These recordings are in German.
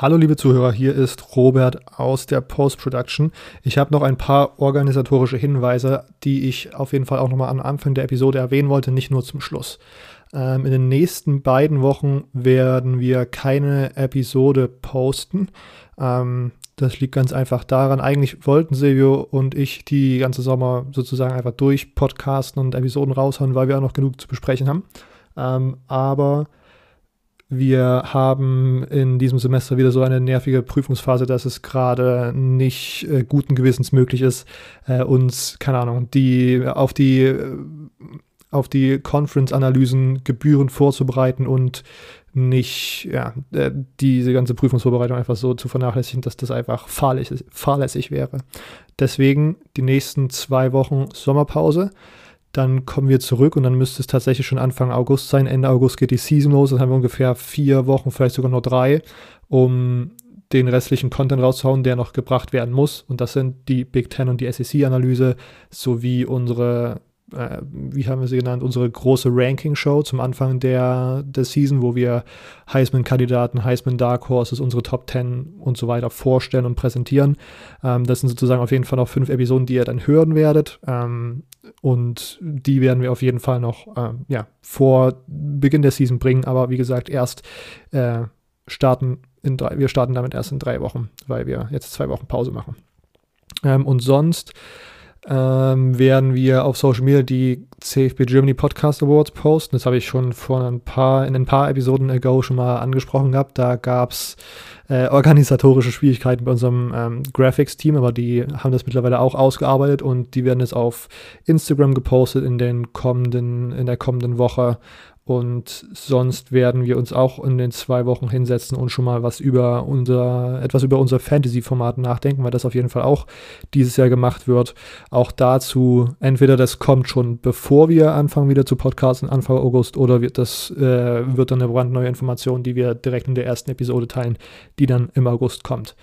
Hallo liebe Zuhörer, hier ist Robert aus der Post-Production. Ich habe noch ein paar organisatorische Hinweise, die ich auf jeden Fall auch nochmal am Anfang der Episode erwähnen wollte, nicht nur zum Schluss. Ähm, in den nächsten beiden Wochen werden wir keine Episode posten. Ähm, das liegt ganz einfach daran. Eigentlich wollten Silvio und ich die ganze Sommer sozusagen einfach durch Podcasten und Episoden raushauen, weil wir auch noch genug zu besprechen haben. Ähm, aber wir haben in diesem Semester wieder so eine nervige Prüfungsphase, dass es gerade nicht äh, guten Gewissens möglich ist, äh, uns, keine Ahnung, die auf die äh, auf die Conference-Analysen gebührend vorzubereiten und nicht, ja, äh, diese ganze Prüfungsvorbereitung einfach so zu vernachlässigen, dass das einfach fahrlässig, fahrlässig wäre. Deswegen die nächsten zwei Wochen Sommerpause. Dann kommen wir zurück und dann müsste es tatsächlich schon Anfang August sein. Ende August geht die Season los. Dann haben wir ungefähr vier Wochen, vielleicht sogar nur drei, um den restlichen Content rauszuhauen, der noch gebracht werden muss. Und das sind die Big Ten und die SEC-Analyse sowie unsere äh, wie haben wir sie genannt, unsere große Ranking-Show zum Anfang der, der Season, wo wir Heisman-Kandidaten, Heisman Dark Horses, unsere Top 10 und so weiter vorstellen und präsentieren. Ähm, das sind sozusagen auf jeden Fall noch fünf Episoden, die ihr dann hören werdet. Ähm, und die werden wir auf jeden Fall noch ähm, ja, vor Beginn der Season bringen, aber wie gesagt, erst äh, starten in drei, wir starten damit erst in drei Wochen, weil wir jetzt zwei Wochen Pause machen. Ähm, und sonst ähm, werden wir auf Social Media die CFB Germany Podcast Awards posten. Das habe ich schon vor ein paar, in ein paar Episoden ago schon mal angesprochen gehabt. Da gab es äh, organisatorische Schwierigkeiten bei unserem ähm, Graphics-Team, aber die haben das mittlerweile auch ausgearbeitet und die werden jetzt auf Instagram gepostet in den kommenden, in der kommenden Woche. Und sonst werden wir uns auch in den zwei Wochen hinsetzen und schon mal was über unser, etwas über unser Fantasy-Format nachdenken, weil das auf jeden Fall auch dieses Jahr gemacht wird. Auch dazu, entweder das kommt schon bevor wir anfangen wieder zu podcasten, Anfang August, oder wird das äh, wird dann eine brandneue Information, die wir direkt in der ersten Episode teilen, die dann im August kommt.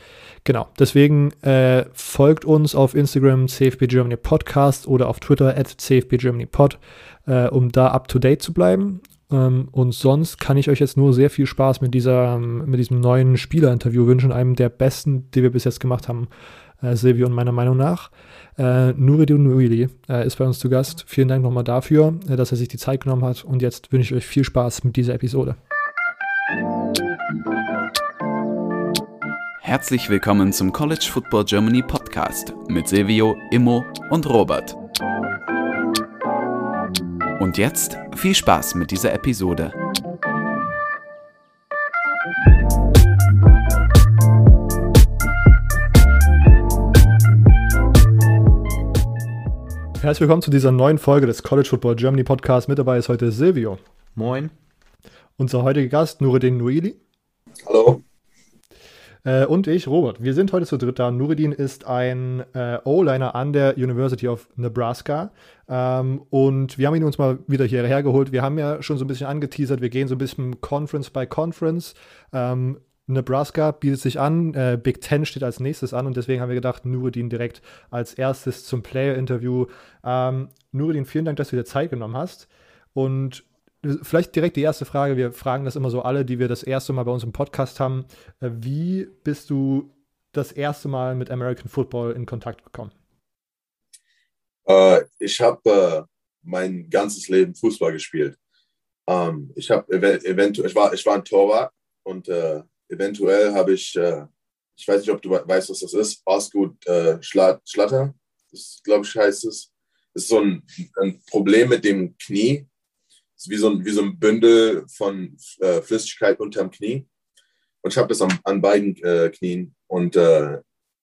Genau, deswegen äh, folgt uns auf Instagram CFB Germany Podcast oder auf Twitter at CFB Germany Pod, äh, um da up to date zu bleiben. Ähm, und sonst kann ich euch jetzt nur sehr viel Spaß mit, dieser, mit diesem neuen Spielerinterview wünschen, einem der besten, die wir bis jetzt gemacht haben, äh, Silvio und meiner Meinung nach. Äh, Nuridun Nuili äh, ist bei uns zu Gast. Vielen Dank nochmal dafür, äh, dass er sich die Zeit genommen hat. Und jetzt wünsche ich euch viel Spaß mit dieser Episode. Herzlich willkommen zum College Football Germany Podcast mit Silvio, Immo und Robert. Und jetzt viel Spaß mit dieser Episode. Herzlich willkommen zu dieser neuen Folge des College Football Germany Podcast. Mit dabei ist heute Silvio. Moin. Unser heutiger Gast, Nureddin Nuili. Hallo. Äh, und ich, Robert. Wir sind heute zu dritt da. Nureddin ist ein äh, O-Liner an der University of Nebraska. Ähm, und wir haben ihn uns mal wieder hierher geholt. Wir haben ja schon so ein bisschen angeteasert, wir gehen so ein bisschen Conference by Conference. Ähm, Nebraska bietet sich an, äh, Big Ten steht als nächstes an und deswegen haben wir gedacht, Nureddin direkt als erstes zum Player-Interview. Ähm, Nureddin, vielen Dank, dass du dir Zeit genommen hast. Und Vielleicht direkt die erste Frage. Wir fragen das immer so alle, die wir das erste Mal bei uns im Podcast haben. Äh, wie bist du das erste Mal mit American Football in Kontakt gekommen? Äh, ich habe äh, mein ganzes Leben Fußball gespielt. Ähm, ich, hab eventuell, ich, war, ich war ein Torwart und äh, eventuell habe ich, äh, ich weiß nicht, ob du weißt, was das ist, Osgood äh, Schlatter, das glaube ich heißt es. Das ist so ein, ein Problem mit dem Knie ist wie so ein, wie so ein Bündel von äh, Flüssigkeit unterm Knie. Und ich habe das an, an beiden äh, Knien. Und äh,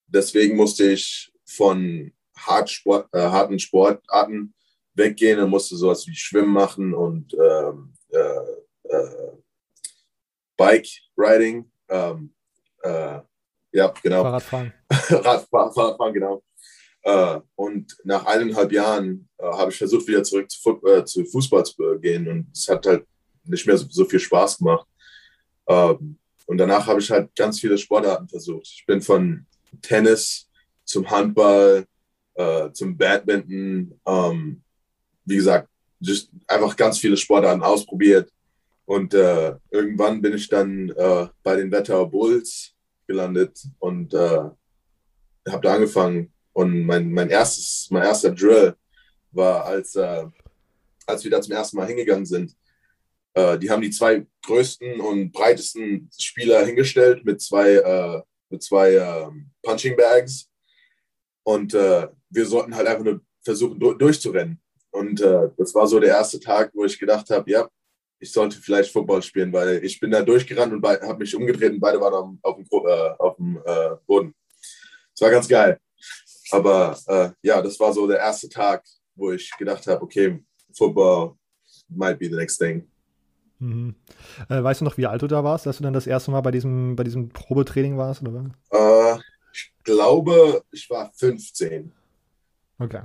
deswegen musste ich von hart Sport, äh, harten Sportarten weggehen und musste sowas wie Schwimmen machen und ähm, äh, äh, Bike Riding. Ähm, ja, genau. Fahrradfahren. Radfahren, Fahrradfahren, genau. Äh, und nach eineinhalb Jahren äh, habe ich versucht, wieder zurück zu, äh, zu, Fußball zu gehen. Und es hat halt nicht mehr so, so viel Spaß gemacht. Ähm, und danach habe ich halt ganz viele Sportarten versucht. Ich bin von Tennis zum Handball, äh, zum Badminton, ähm, wie gesagt, einfach ganz viele Sportarten ausprobiert. Und äh, irgendwann bin ich dann äh, bei den Wetterauer Bulls gelandet und äh, habe da angefangen. Und mein, mein, erstes, mein erster Drill war, als, äh, als wir da zum ersten Mal hingegangen sind. Äh, die haben die zwei größten und breitesten Spieler hingestellt mit zwei, äh, mit zwei ähm, Punching Bags. Und äh, wir sollten halt einfach nur versuchen, du durchzurennen. Und äh, das war so der erste Tag, wo ich gedacht habe, ja, ich sollte vielleicht Football spielen, weil ich bin da durchgerannt und habe mich umgedreht und beide waren auf, dem, äh, auf dem äh, Boden. Das war ganz geil. Aber äh, ja, das war so der erste Tag, wo ich gedacht habe, okay, Football might be the next thing. Mhm. Äh, weißt du noch, wie alt du da warst, dass du dann das erste Mal bei diesem, bei diesem Probetraining warst? Oder? Äh, ich glaube, ich war 15. Okay.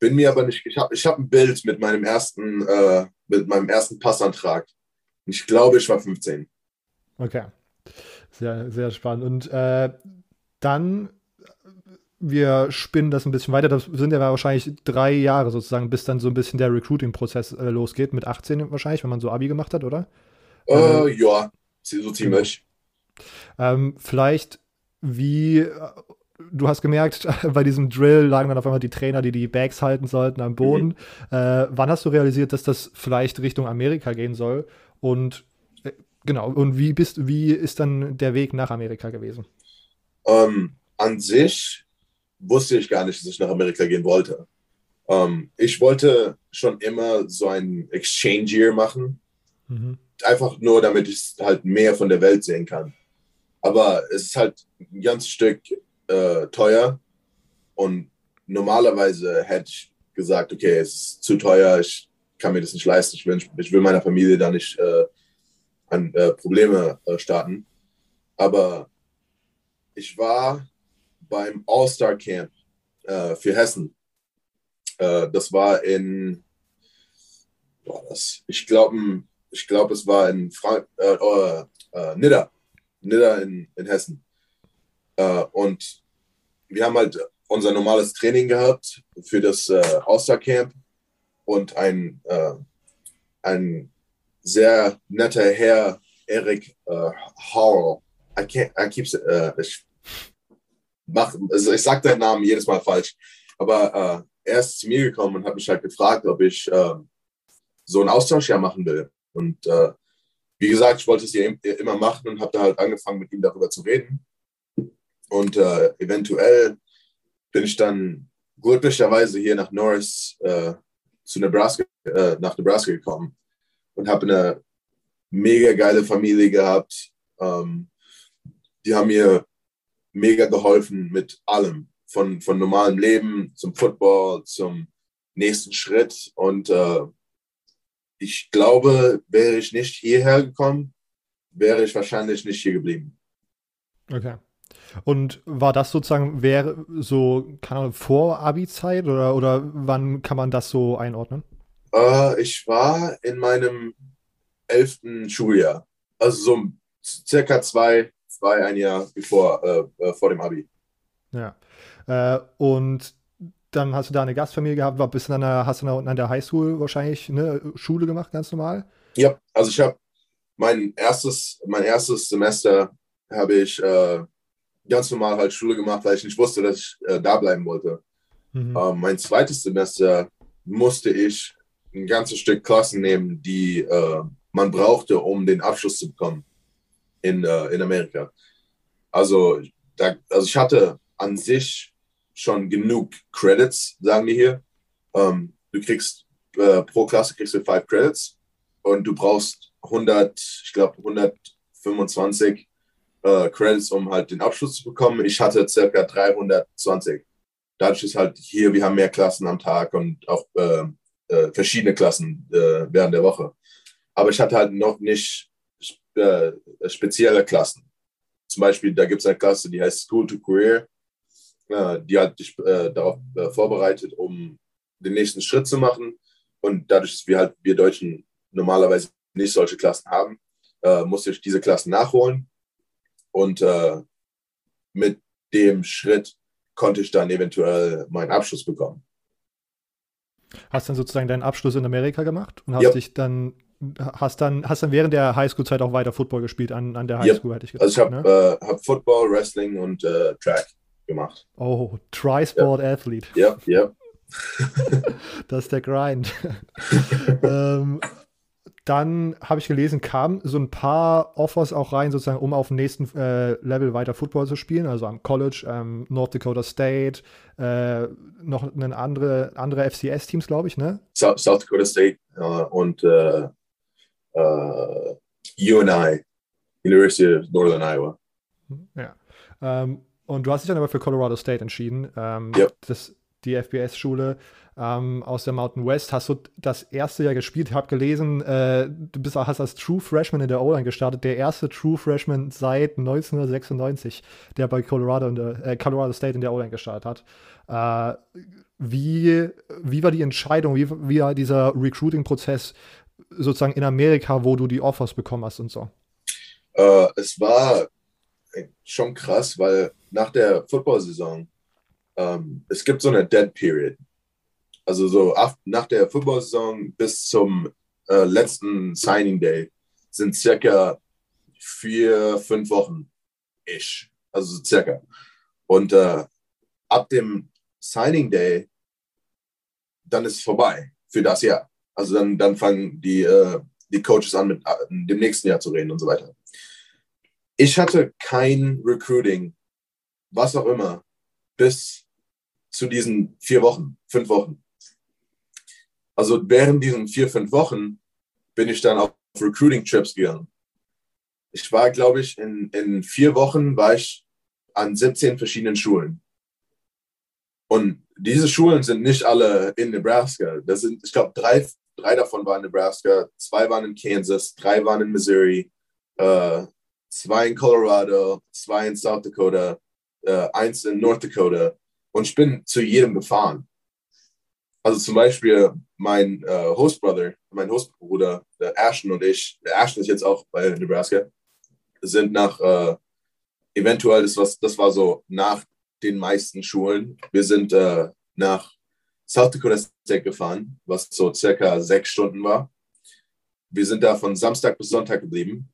Bin mir aber nicht, ich habe ich hab ein Bild mit meinem ersten, äh, mit meinem ersten Passantrag. Ich glaube, ich war 15. Okay. Sehr, sehr spannend. Und äh, dann, wir spinnen das ein bisschen weiter. Das sind ja wahrscheinlich drei Jahre sozusagen, bis dann so ein bisschen der Recruiting-Prozess äh, losgeht. Mit 18 wahrscheinlich, wenn man so Abi gemacht hat, oder? Äh, ja, so ziemlich. Ähm, vielleicht, wie du hast gemerkt, bei diesem Drill lagen dann auf einmal die Trainer, die die Bags halten sollten, am Boden. Mhm. Äh, wann hast du realisiert, dass das vielleicht Richtung Amerika gehen soll? Und äh, genau, und wie bist, wie ist dann der Weg nach Amerika gewesen? Ähm, an sich wusste ich gar nicht, dass ich nach Amerika gehen wollte. Ähm, ich wollte schon immer so ein Exchange Year machen. Mhm. Einfach nur, damit ich halt mehr von der Welt sehen kann. Aber es ist halt ein ganzes Stück äh, teuer und normalerweise hätte ich gesagt, okay, es ist zu teuer, ich kann mir das nicht leisten, ich will, ich will meiner Familie da nicht äh, an äh, Probleme äh, starten. Aber ich war beim All-Star Camp äh, für Hessen. Äh, das war in, war das? ich glaube, ich glaube, es war in Frank oh, Nidda, Nidda in, in Hessen. Äh, und wir haben halt unser normales Training gehabt für das äh, All-Star-Camp und ein, äh, ein sehr netter Herr, Eric äh, Howell. I can't, I keep, äh, ich, mach, also ich sage deinen Namen jedes Mal falsch, aber äh, er ist zu mir gekommen und hat mich halt gefragt, ob ich äh, so ein Austauschjahr machen will. Und äh, wie gesagt, ich wollte es ja immer machen und habe da halt angefangen, mit ihm darüber zu reden. Und äh, eventuell bin ich dann glücklicherweise hier nach Norris äh, zu Nebraska, äh, nach Nebraska gekommen und habe eine mega geile Familie gehabt. Ähm, die haben mir mega geholfen mit allem, von, von normalem Leben zum Football, zum nächsten Schritt. Und äh, ich glaube, wäre ich nicht hierher gekommen, wäre ich wahrscheinlich nicht hier geblieben. Okay. Und war das sozusagen, wäre so, keine Ahnung, vor Abi-Zeit oder, oder wann kann man das so einordnen? Äh, ich war in meinem elften Schuljahr. Also so circa zwei, zwei ein Jahr bevor, äh, äh, vor dem Abi. Ja. Äh, und dann hast du da eine Gastfamilie gehabt, war bist dann hast du da unten an der Highschool wahrscheinlich eine Schule gemacht, ganz normal? Ja, also ich habe mein erstes, mein erstes Semester habe ich äh, ganz normal halt Schule gemacht, weil ich nicht wusste, dass ich äh, da bleiben wollte. Mhm. Ähm, mein zweites Semester musste ich ein ganzes Stück Klassen nehmen, die äh, man brauchte, um den Abschluss zu bekommen in, äh, in Amerika. Also, da, also ich hatte an sich schon genug Credits, sagen die hier. Ähm, du kriegst äh, pro Klasse kriegst du five Credits und du brauchst 100, ich glaube 125 äh, Credits, um halt den Abschluss zu bekommen. Ich hatte circa 320. Dadurch ist halt hier, wir haben mehr Klassen am Tag und auch äh, äh, verschiedene Klassen äh, während der Woche. Aber ich hatte halt noch nicht äh, spezielle Klassen. Zum Beispiel, da gibt es eine Klasse, die heißt School to Career. Äh, die hat dich darauf vorbereitet, um den nächsten Schritt zu machen. Und dadurch, dass wir halt, wir Deutschen normalerweise nicht solche Klassen haben, musste ich diese Klassen nachholen und äh, mit dem Schritt konnte ich dann eventuell meinen Abschluss bekommen. Hast dann sozusagen deinen Abschluss in Amerika gemacht und hast ja. dich dann hast dann, hast dann während der Highschool-Zeit auch weiter Football gespielt an, an der Highschool, Yep. hätte ich gedacht. Also ich habe ne? äh, hab Football, Wrestling und äh, Track gemacht. Oh, Tri-Sport Athlete. Ja, ja. Das ist der Grind. ähm, dann habe ich gelesen, kamen so ein paar Offers auch rein, sozusagen, um auf dem nächsten äh, Level weiter Football zu spielen, also am College, ähm, North Dakota State, äh, noch eine andere, andere FCS-Teams, glaube ich, ne? South, South Dakota State äh, und äh, UNI, University of Northern Iowa. Ja. Ähm, und du hast dich dann aber für Colorado State entschieden. Ähm, Ja. das, die FBS-Schule ähm, aus der Mountain West. Hast du das erste Jahr gespielt? Ich habe gelesen, äh, du bist, hast als True Freshman in der O-Line gestartet. Der erste True Freshman seit 1996, der bei Colorado, in der, äh, Colorado State in der O-Line gestartet hat. Äh, wie, wie war die Entscheidung? Wie, wie war dieser Recruiting-Prozess sozusagen in Amerika, wo du die Offers bekommen hast und so? Äh, es war schon krass, weil nach der Football-Saison, ähm, es gibt so eine Dead Period. Also so af- nach der Football-Saison bis zum äh, letzten Signing Day sind circa vier, fünf Wochen ish. Also so circa. Und äh, ab dem Signing Day, dann ist es vorbei für das Jahr. Also dann, dann fangen die, äh, die Coaches an, mit äh, dem nächsten Jahr zu reden und so weiter. Ich hatte kein Recruiting, was auch immer, bis zu diesen vier Wochen, fünf Wochen. Also während diesen vier, fünf Wochen bin ich dann auf Recruiting-Trips gegangen. Ich war, glaube ich, in, in vier Wochen war ich an 17 verschiedenen Schulen. Und diese Schulen sind nicht alle in Nebraska. Das sind, ich glaube, drei, drei davon waren in Nebraska, zwei waren in Kansas, drei waren in Missouri, äh, zwei in Colorado, zwei in South Dakota, äh, eins in North Dakota. Und ich bin zu jedem gefahren. Also zum Beispiel mein äh, Hostbrother, mein Hostbruder, der Ashton und ich, der Ashton ist jetzt auch bei Nebraska, sind nach, äh, eventuell, das, was, das war so nach den meisten Schulen. Wir sind äh, nach South Dakota State gefahren, was so circa sechs Stunden war. Wir sind da von Samstag bis Sonntag geblieben.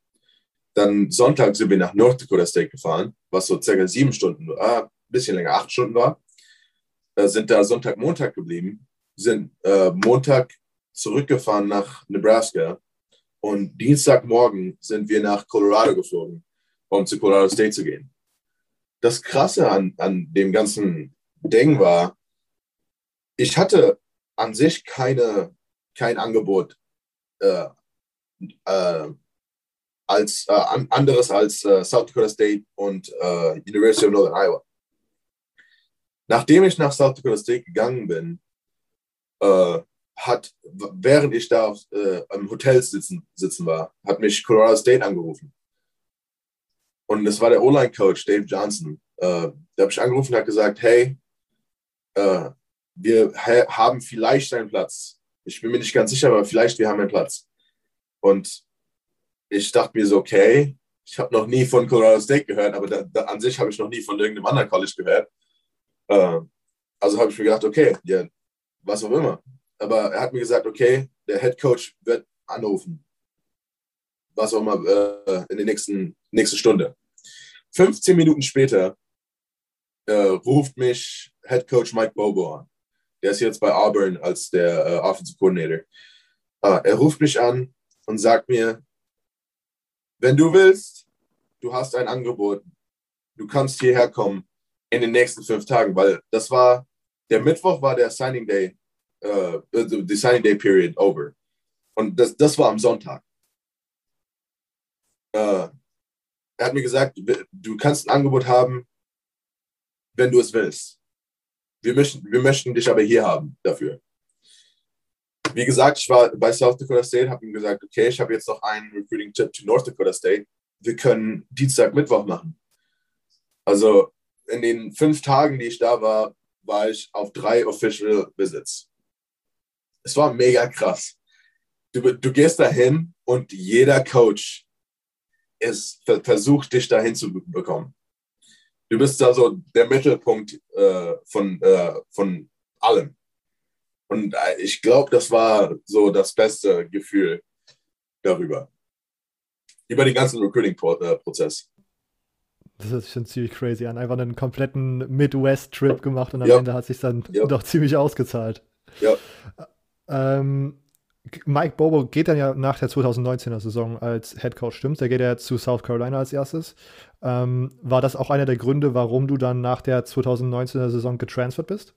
Dann Sonntag sind wir nach North Dakota State gefahren, was so circa sieben Stunden, ah, ein bisschen länger, acht Stunden war. Äh, sind da Sonntag, Montag geblieben, sind äh, Montag zurückgefahren nach Nebraska und Dienstagmorgen sind wir nach Colorado geflogen, um zu Colorado State zu gehen. Das Krasse an, an dem ganzen Ding war, ich hatte an sich keine, kein Angebot äh, äh, als äh, an, anderes als äh, South Dakota State und äh, University of Northern Iowa. Nachdem ich nach South Dakota State gegangen bin, äh, hat, während ich da auf, äh, am Hotel sitzen, sitzen war, hat mich Colorado State angerufen. Und das war der O-Line-Coach, Dave Johnson. Äh, der habe ich angerufen und hat gesagt, hey, äh, wir ha haben vielleicht einen Platz. Ich bin mir nicht ganz sicher, aber vielleicht wir haben einen Platz. Und ich dachte mir so, okay, ich habe noch nie von Colorado State gehört, aber da, da, an sich habe ich noch nie von irgendeinem anderen College gehört. Äh, also habe ich mir gedacht, okay, ja, was auch immer. Aber er hat mir gesagt, okay, der Head Coach wird anrufen. Was auch immer äh, in der nächsten, nächsten Stunde. 15 Minuten später äh, ruft mich Head Coach Mike Bobo an. Der ist jetzt bei Auburn als der äh, Offensive Coordinator. Äh, er ruft mich an und sagt mir, wenn du willst, du hast ein Angebot, du kannst hierher kommen in den nächsten fünf Tagen, weil das war, der Mittwoch war der Signing Day, äh, die Signing Day Period over. Und das, das war am Sonntag. Äh, er hat mir gesagt, du kannst ein Angebot haben, wenn du es willst. Wir möchten, wir möchten dich aber hier haben dafür. Wie gesagt, ich war bei South Dakota State, habe ihm gesagt, okay, ich habe jetzt noch einen Recruiting-Tipp to North Dakota State. Wir können Dienstag, Mittwoch machen. Also in den fünf Tagen, die ich da war, war ich auf drei Official Visits. Es war mega krass. Du, du gehst dahin und jeder Coach ist, versucht, dich dahin zu bekommen. Du bist da so der Mittelpunkt äh, von, äh, von allem. Und ich glaube, das war so das beste Gefühl. darüber. Über den ganzen Recruiting-Prozess. Das hört sich schon ziemlich crazy an. Einfach einen kompletten Midwest-Trip gemacht und am Ja. Ende hat sich dann Ja. doch ziemlich ausgezahlt. Ja. Ähm, Mike Bobo geht dann ja nach der 2019er Saison als Head Coach, stimmt? Der geht ja zu South Carolina als erstes. Ähm, war das auch einer der Gründe, warum du dann nach der 2019er Saison getransfert bist?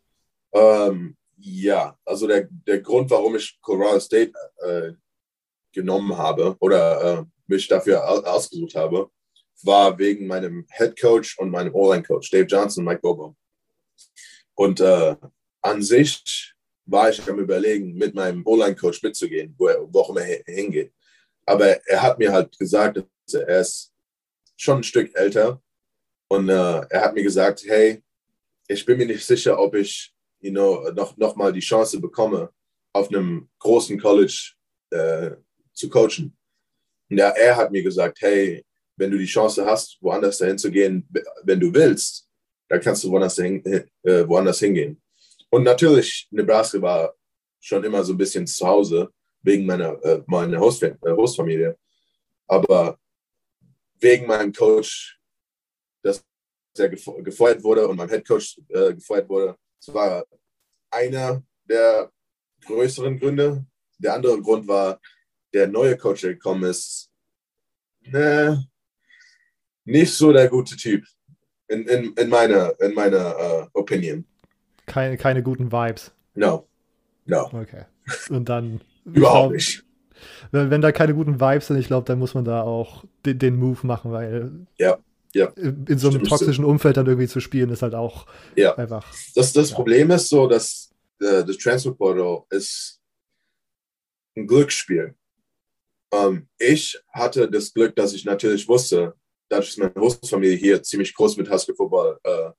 Ähm, ja, also der, der Grund, warum ich Colorado State äh, genommen habe oder äh, mich dafür au- ausgesucht habe, war wegen meinem Head Coach und meinem O-Line Coach, Dave Johnson und Mike Bobo. Und äh, an sich war ich am Überlegen, mit meinem O-Line Coach mitzugehen, wo, er, wo auch immer er hingeht. Aber er hat mir halt gesagt, er, ist schon ein Stück älter und äh, er hat mir gesagt, hey, ich bin mir nicht sicher, ob ich you know, noch, noch mal die Chance bekomme, auf einem großen College äh, zu coachen. Und er, er hat mir gesagt, hey, wenn du die Chance hast, woanders dahin zu gehen, wenn du willst, dann kannst du woanders, hin, äh, woanders hingehen. Und natürlich, Nebraska war schon immer so ein bisschen zu Hause wegen meiner, äh, meiner Host, äh, Hostfamilie. Aber wegen meinem Coach, dass er gefeu- gefeuert wurde und mein Head Coach äh, gefeuert wurde, das war einer der größeren Gründe. Der andere Grund war, der neue Coach, der gekommen ist, ne, nicht so der gute Typ. In, in, in meiner, in meiner äh, Opinion. Keine, keine guten Vibes. No. No. Okay. Und dann. Überhaupt glaub, nicht. Wenn, wenn da keine guten Vibes sind, ich glaube, dann muss man da auch den, den Move machen, weil Ja, ja. in so einem Stimmt, toxischen Umfeld dann irgendwie zu spielen, ist halt auch Ja. einfach. Das, das Ja. Problem ist so, dass äh, das Transfer Portal ist ein Glücksspiel. Ähm, ich hatte das Glück, dass ich natürlich wusste, dadurch, dass meine Hostfamilie hier ziemlich groß mit Husky Football äh,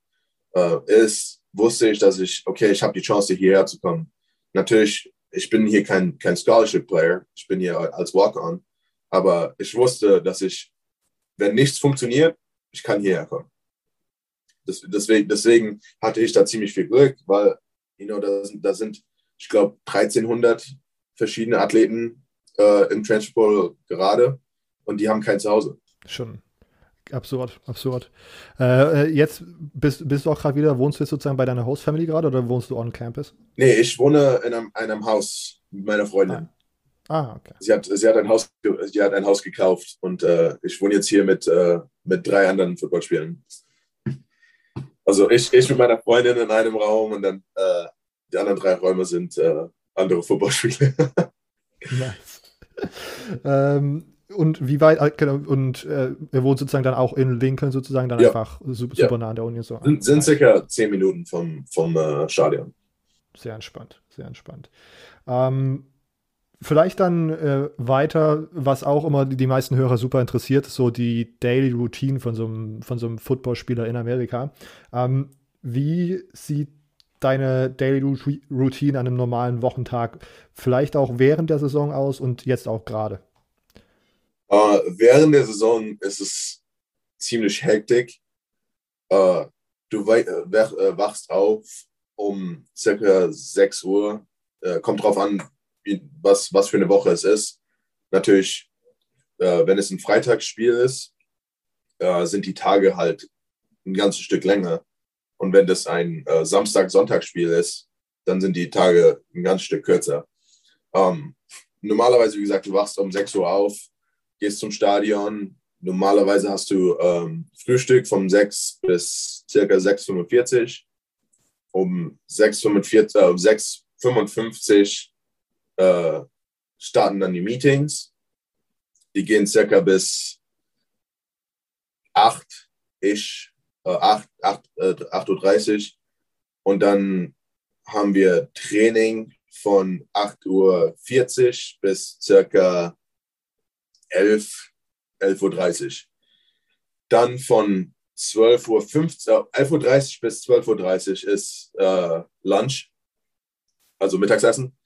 äh, ist, wusste ich, dass ich, okay, ich habe die Chance, hierher zu kommen. Natürlich, ich bin hier kein, kein Scholarship-Player, ich bin hier als Walk-On, aber ich wusste, dass ich, wenn nichts funktioniert, ich kann hierher kommen. Das, deswegen, deswegen hatte ich da ziemlich viel Glück, weil, you know, da sind, da sind ich glaube, 1300 verschiedene Athleten äh, im Transfer gerade und die haben kein Zuhause. Schon absurd, absurd. Äh, äh, jetzt bist, bist du auch gerade wieder, wohnst du jetzt sozusagen bei deiner Host-Family gerade oder wohnst du on campus? Nee, ich wohne in einem, einem Haus mit meiner Freundin. Ah, okay. Sie, hat, sie, hat ein Haus, sie hat ein Haus gekauft und äh, ich wohne jetzt hier mit, äh, mit drei anderen Footballspielern. Also ich, ich mit meiner Freundin in einem Raum und dann äh, die anderen drei Räume sind äh, andere Footballspieler. Nice. ähm, und wie weit, äh, genau, und äh, er wohnt sozusagen dann auch in Lincoln sozusagen, dann Ja. einfach super, Ja. super nah an der Uni. So. sind, sind circa zehn Minuten vom, vom äh, Stadion. Sehr entspannt, sehr entspannt. Ähm, vielleicht dann äh, weiter, was auch immer die, meisten Hörer super interessiert, so die Daily Routine von so einem, von so einem Footballspieler in Amerika. Ähm, wie sieht deine Daily Routi- Routine an einem normalen Wochentag vielleicht auch während der Saison aus und jetzt auch gerade? Äh, während der Saison ist es ziemlich hektisch. Äh, du wei- äh, wach, wachst auf um circa 6 Uhr. Äh, kommt drauf an, wie, was, was für eine Woche es ist. Natürlich, wenn es ein Freitagsspiel ist, sind die Tage halt ein ganzes Stück länger. Und wenn das ein Samstag-Sonntag-Spiel ist, dann sind die Tage ein ganzes Stück kürzer. Ähm, normalerweise, wie gesagt, du wachst um 6 Uhr auf, gehst zum Stadion. Normalerweise hast du ähm, Frühstück von 6 bis circa 6.45 Um 6.45 äh, um 6.55 äh, starten dann die Meetings. Die gehen circa bis 8 ich, äh, 8, 8, äh, 8.30 Uhr. Und dann haben wir Training von 8.40 Uhr bis circa 11, 11.30 Uhr. Dann von 12.15 Uhr, äh, 11.30 Uhr bis 12.30 Uhr ist äh, Lunch, also Mittagsessen.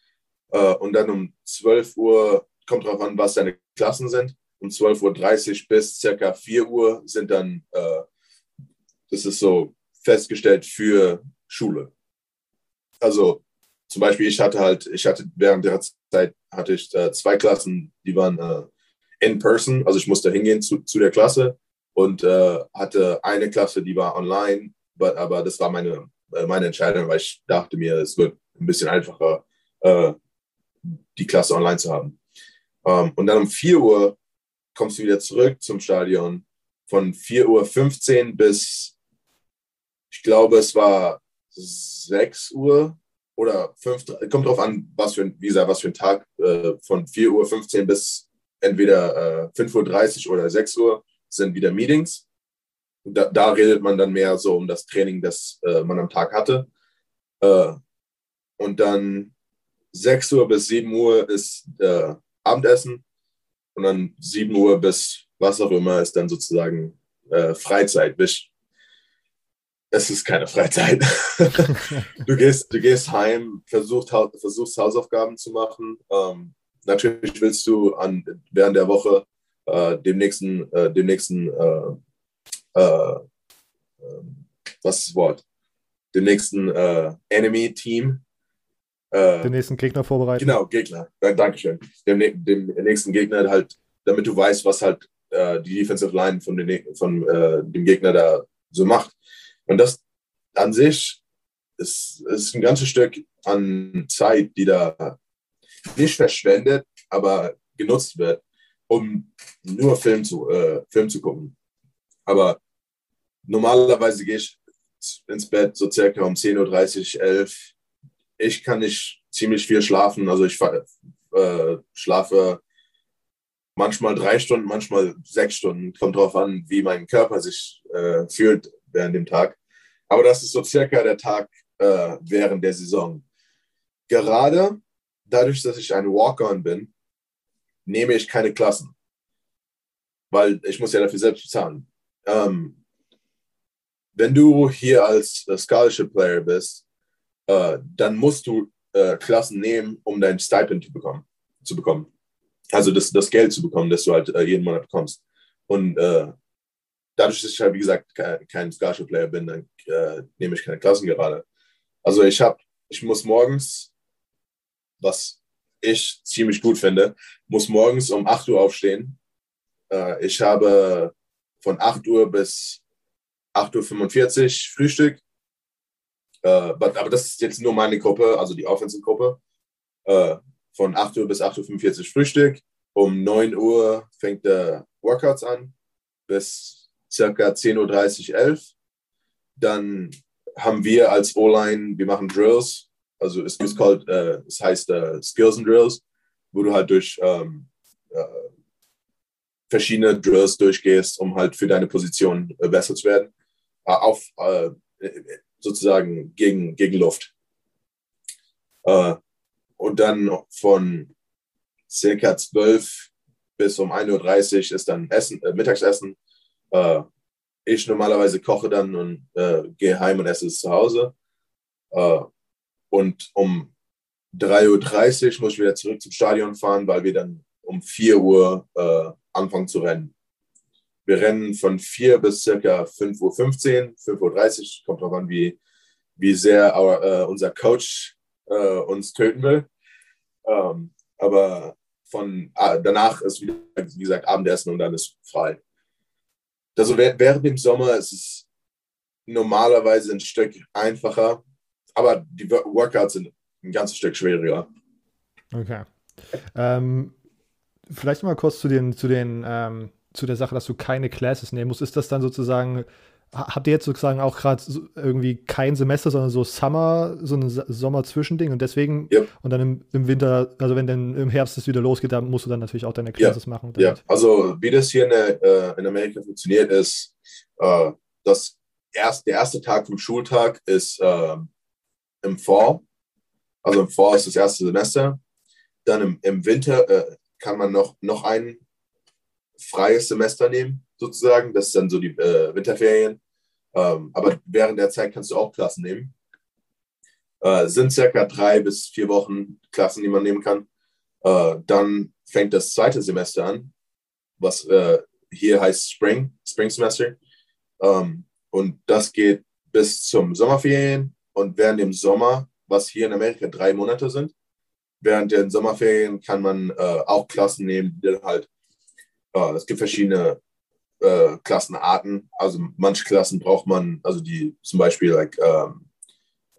Äh, und dann um 12 Uhr, kommt drauf an, was deine Klassen sind. Um 12.30 Uhr bis circa 4 Uhr sind dann, äh, das ist so festgestellt für Schule. Also zum Beispiel, ich hatte halt, ich hatte während der Zeit hatte ich äh, zwei Klassen, die waren äh, in person, also ich musste hingehen zu, zu der Klasse und äh, hatte eine Klasse, die war online, but, aber das war meine, äh, meine Entscheidung, weil ich dachte mir, es wird ein bisschen einfacher, äh, die Klasse online zu haben. Um, ähm, und dann um 4 Uhr kommst du wieder zurück zum Stadion von 4.15 Uhr bis, ich glaube, es war 6 Uhr oder 5, kommt drauf an, was für ein, wie gesagt, was für ein Tag, äh, von 4.15 Uhr bis entweder äh, 5.30 Uhr oder 6 Uhr sind wieder Meetings. Da, da, redet man dann mehr so um das Training, das äh, man am Tag hatte. Äh, und dann 6 Uhr bis 7 Uhr ist äh, Abendessen. Und dann 7 Uhr bis was auch immer ist dann sozusagen äh, Freizeit. Es ist keine Freizeit. du, gehst, du gehst heim, versuchst, versuchst Hausaufgaben zu machen. Ähm, natürlich willst du an, während der Woche äh, dem nächsten, äh, dem nächsten äh, äh ähm, was ist das Wort? Dem nächsten äh, Enemy-Team. Den nächsten Gegner vorbereiten. Genau, Gegner. Dankeschön. Dem, dem nächsten Gegner halt, damit du weißt, was halt die Defensive Line von, den, von dem Gegner da so macht. Und das an sich ist, ist ein ganzes Stück an Zeit, die da nicht verschwendet, aber genutzt wird, um nur Film zu, äh, Film zu gucken. Aber normalerweise gehe ich ins Bett so circa um 10.30 Uhr, 11 Ich kann nicht ziemlich viel schlafen. Also ich äh, schlafe manchmal drei Stunden, manchmal sechs Stunden. Kommt drauf an, wie mein Körper sich äh, fühlt während dem Tag. Aber das ist so circa der Tag äh, während der Saison. Gerade dadurch, dass ich ein Walk-on bin, nehme ich keine Klassen. Weil ich muss ja dafür selbst bezahlen. Ähm, wenn du hier als äh, Scholarship Player bist, äh, dann musst du äh, Klassen nehmen, um dein Stipend zu bekommen. Zu bekommen. Also das, das Geld zu bekommen, das du halt äh, jeden Monat bekommst. Und äh, dadurch, dass ich halt, wie gesagt, kein, kein Scholarship Player bin, dann äh, nehme ich keine Klassen gerade. Also ich habe, ich muss morgens was ich ziemlich gut finde, muss morgens um 8 Uhr aufstehen. Äh, ich habe von 8 Uhr bis 8.45 Uhr Frühstück. Äh, aber das ist jetzt nur meine Gruppe, also die Offensive-Gruppe. Äh, von 8 Uhr bis 8.45 Uhr Frühstück. Um 9 Uhr fängt der Workouts an bis circa 10.30 Uhr, 11 Dann haben wir als O-Line, wir machen Drills also es, ist called, äh, es heißt äh, Skills and Drills, wo du halt durch ähm, äh, verschiedene Drills durchgehst, um halt für deine Position äh, besser zu werden. Äh, auf äh, sozusagen gegen, gegen Luft. und dann von circa 12 bis um 1.30 Uhr ist dann Essen, Mittagsessen. ich normalerweise koche dann und gehe heim und esse es zu Hause. Und um 3.30 Uhr muss ich wieder zurück zum Stadion fahren, weil wir dann um 4 Uhr äh, anfangen zu rennen. Wir rennen von 4 bis circa 5.15 Uhr, 5.30 Uhr, kommt drauf an, wie, wie sehr our, äh, unser Coach äh, uns töten will. Ähm, aber von äh, danach ist wieder, wie gesagt, Abendessen und dann ist frei. Also während dem Sommer ist es normalerweise ein Stück einfacher, aber die Workouts sind ein ganzes Stück schwieriger. Okay. Ähm, vielleicht mal kurz zu den, zu den, ähm, zu der Sache, dass du keine Classes nehmen musst. Ist das dann sozusagen, habt ihr jetzt sozusagen auch gerade so irgendwie kein Semester, sondern so Summer, so ein Sommer-Zwischending und deswegen yep. und dann im, im, Winter, also wenn dann im Herbst es wieder losgeht, dann musst du dann natürlich auch deine Classes ja. machen. Ja, also wie das hier in, äh, in Amerika funktioniert, ist, äh, dass erst, der erste Tag vom Schultag ist äh, im Fall. Also im Fall ist das erste Semester. Dann im, im Winter äh, kann man noch, noch ein freies Semester nehmen, sozusagen. Das dann so die äh, Winterferien. Ähm, aber während der Zeit kannst du auch Klassen nehmen. Äh, sind circa drei bis vier Wochen Klassen, die man nehmen kann. Äh, dann fängt das zweite Semester an, was äh, hier heißt Spring, Spring Semester. Ähm, und das geht bis zum Sommerferien und während dem Sommer, was hier in Amerika drei Monate sind. Während den Sommerferien kann man äh, auch Klassen nehmen, die dann halt, äh, es gibt verschiedene äh, Klassenarten. Also manche Klassen braucht man, also die zum Beispiel like, ähm,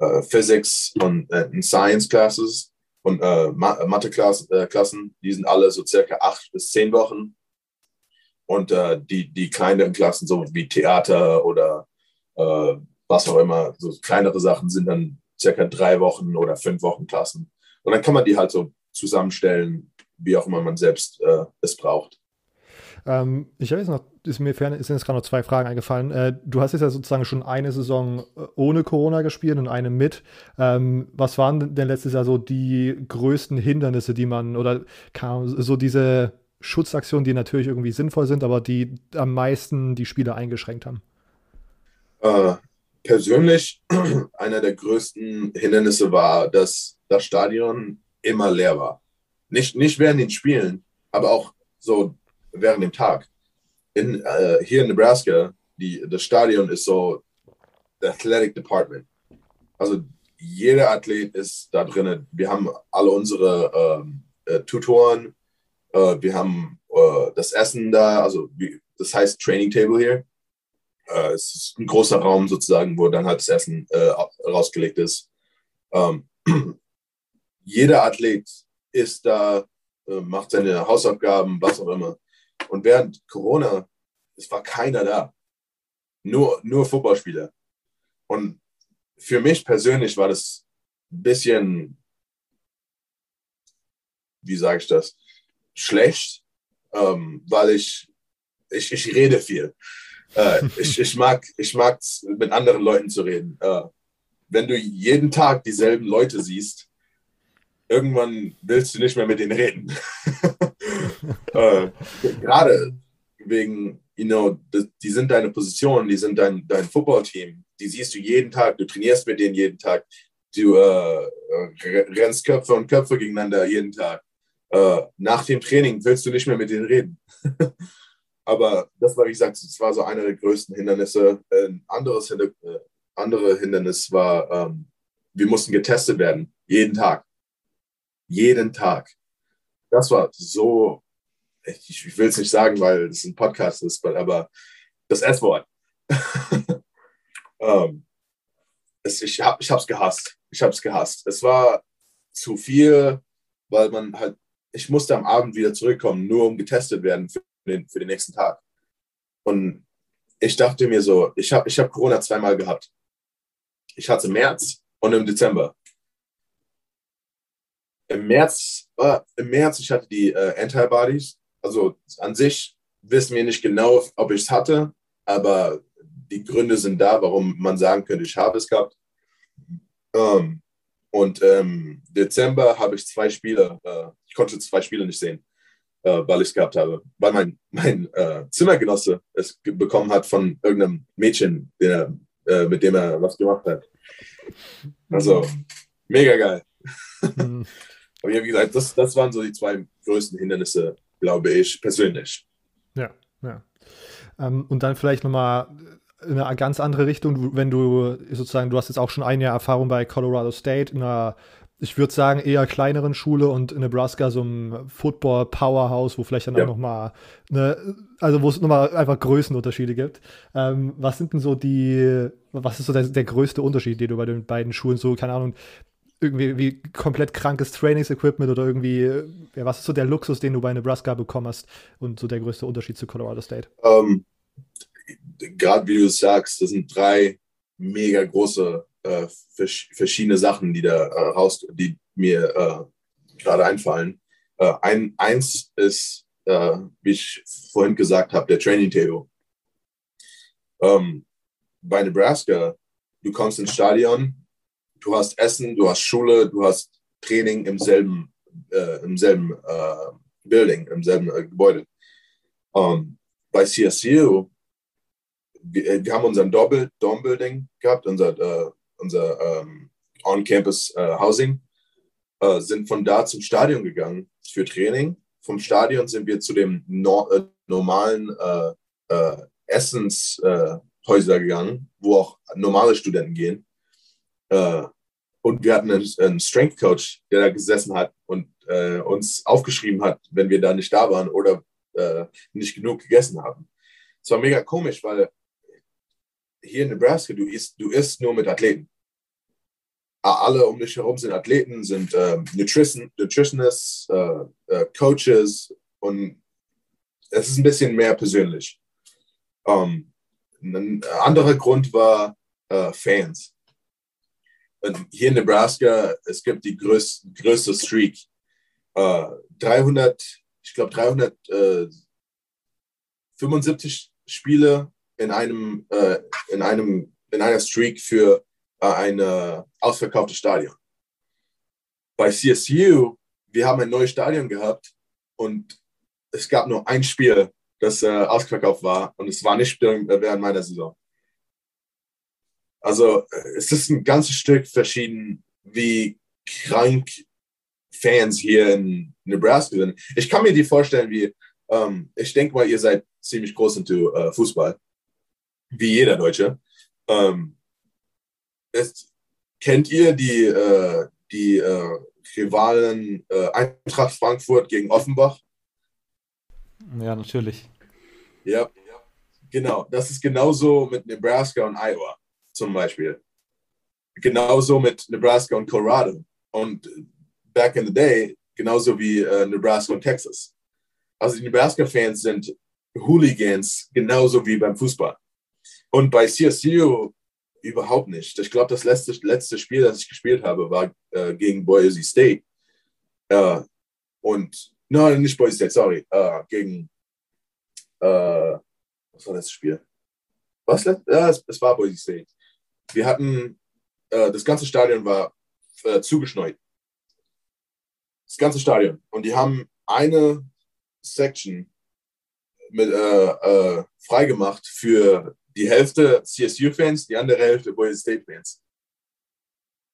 äh, Physics und äh, Science Classes und äh, Mathe-Klassen, die sind alle so circa acht bis zehn Wochen. Und die, die kleineren Klassen, so wie Theater oder was auch immer, so kleinere Sachen sind dann circa drei Wochen oder fünf Wochen Klassen. Und dann kann man die halt so zusammenstellen, wie auch immer man selbst äh, es braucht. Ähm, ich habe jetzt noch, ist mir fern, sind jetzt gerade noch zwei Fragen eingefallen. Äh, du hast jetzt ja sozusagen schon eine Saison äh, ohne Corona gespielt und eine mit. Ähm, was waren denn letztes Jahr so die größten Hindernisse, die man, oder kam, so diese Schutzaktionen, die natürlich irgendwie sinnvoll sind, aber die am meisten die Spieler eingeschränkt haben? Äh, persönlich, einer der größten Hindernisse war, dass das Stadion immer leer war. Nicht, nicht während den Spielen, aber auch so während dem Tag. In, äh, hier in Nebraska, die, das Stadion ist so das Athletic Department. Also jeder Athlet ist da drin. Wir haben alle unsere ähm, äh, Tutoren, äh, wir haben äh, das Essen da, also wie, das heißt Training Table hier. Äh, es ist ein großer Raum sozusagen, wo dann halt das Essen äh, rausgelegt ist. Ähm, jeder Athlet ist da, äh, macht seine Hausaufgaben, was auch immer. Und während Corona, es war keiner da. Nur, nur Footballspieler. Und für mich persönlich war das ein bisschen, wie sage ich das, schlecht, ähm, weil ich, ich, ich rede viel. Äh, ich, ich mag ich mag's, mit anderen Leuten zu reden. Äh, wenn du jeden Tag dieselben Leute siehst, irgendwann willst du nicht mehr mit denen reden. äh, gerade wegen, you know, die sind deine Position, die sind dein, dein Footballteam, die siehst du jeden Tag, du trainierst mit denen jeden Tag, du äh, rennst Köpfe und Köpfe gegeneinander jeden Tag. Äh, nach dem Training willst du nicht mehr mit denen reden. Aber das war, wie gesagt, das war so einer der größten Hindernisse. Ein anderes Hinder äh, andere Hindernis war, ähm, wir mussten getestet werden, jeden Tag. Jeden Tag. Das war so, ich, ich will es nicht sagen, weil es ein Podcast ist, aber das S-Wort. ähm, ich habe es gehasst. Ich habe es gehasst. Es war zu viel, weil man halt, ich musste am Abend wieder zurückkommen, nur um getestet werden für den, für den nächsten Tag. Und ich dachte mir so, ich habe ich hab Corona zweimal gehabt. Ich hatte im März und im Dezember. Im März, äh, im März ich hatte die äh, Antibodies. Also an sich wissen wir nicht genau, ob ich es hatte, aber die Gründe sind da, warum man sagen könnte, ich habe es gehabt. Ähm, und im ähm, Dezember habe ich zwei Spiele, äh, ich konnte zwei Spiele nicht sehen weil ich es gehabt habe. Weil mein, mein äh, Zimmergenosse es bekommen hat von irgendeinem Mädchen, der, äh, mit dem er was gemacht hat. Also, mega geil. Mhm. Aber ja, wie gesagt, das, das waren so die zwei größten Hindernisse, glaube ich, persönlich. Ja, ja. Ähm, und dann vielleicht nochmal in eine ganz andere Richtung, wenn du sozusagen, du hast jetzt auch schon ein Jahr Erfahrung bei Colorado State in einer ich würde sagen, eher kleineren Schule und in Nebraska so ein Football-Powerhouse, wo vielleicht dann ja. auch nochmal, ne, also wo es nochmal einfach Größenunterschiede gibt. Ähm, was sind denn so die, was ist so der, der größte Unterschied, den du bei den beiden Schulen so, keine Ahnung, irgendwie wie komplett krankes Trainingsequipment oder irgendwie, ja, was ist so der Luxus, den du bei Nebraska bekommen hast und so der größte Unterschied zu Colorado State? Um, ähm, Gerade wie du sagst, das sind drei mega große äh, verschiedene Sachen, die da äh, raus, die mir äh, gerade einfallen. Äh, ein, eins ist, äh, wie ich vorhin gesagt habe, der Training Table. Ähm, bei Nebraska, du kommst ins Stadion, du hast Essen, du hast Schule, du hast Training im selben, äh, im selben Building, im selben Gebäude. Ähm, bei CSU wir, wir, haben unseren Dorm-Building gehabt, unser unser ähm, On-Campus äh, äh, sind von da zum Stadion gegangen für Training. Vom Stadion sind wir zu dem no äh, normalen äh, äh, Essenshäuser gegangen, wo auch normale Studenten gehen. und wir hatten einen, einen Strength Coach, der da gesessen hat und uns aufgeschrieben hat, wenn wir da nicht da waren oder nicht genug gegessen haben. Es war mega komisch, weil hier in Nebraska, du isst, du isst nur mit Athleten. Alle um dich herum sind Athleten, sind äh, Nutrition, Nutritionists, äh, äh, Coaches und es ist ein bisschen mehr persönlich. Ähm, ein anderer Grund war äh, Fans. Und hier in Nebraska, es gibt die größ, größte Streak. 300, äh, ich glaube 375 Spiele in einem, in einem, in einer Streak für ein äh, ausverkauftes Stadion. Bei CSU, wir haben ein neues Stadion gehabt und es gab nur ein Spiel, das äh, ausverkauft war und es war nicht während meiner Saison. Also äh, es ist ein ganzes Stück verschieden, wie krank Fans hier in Nebraska sind. Ich kann mir die vorstellen, wie, ähm, ich denke mal, ihr seid ziemlich groß into äh, Fußball wie jeder Deutsche. Ähm, ist, kennt ihr die, äh, die äh, Rivalen äh, Eintracht Frankfurt gegen Offenbach? Ja, natürlich. Ja, genau. Das ist genauso mit Nebraska und Iowa zum Beispiel. Genauso mit Nebraska und Colorado. Und back in the day, genauso wie äh, Nebraska und Texas. Also die Nebraska-Fans sind Hooligans, genauso wie beim Fußball. Und bei CSU überhaupt nicht. Ich glaube, das letzte, letzte Spiel, das ich gespielt habe, war äh, gegen Boise State. Äh, und, nein, nicht Boise State, sorry, äh, gegen, äh, was war das Spiel? Was? Ja, es, es war Boise State. Wir hatten, äh, das ganze Stadion war äh, zugeschneit. Das ganze Stadion. Und die haben eine Section mit, freigemacht für die Hälfte CSU-Fans, die andere Hälfte Boise State-Fans.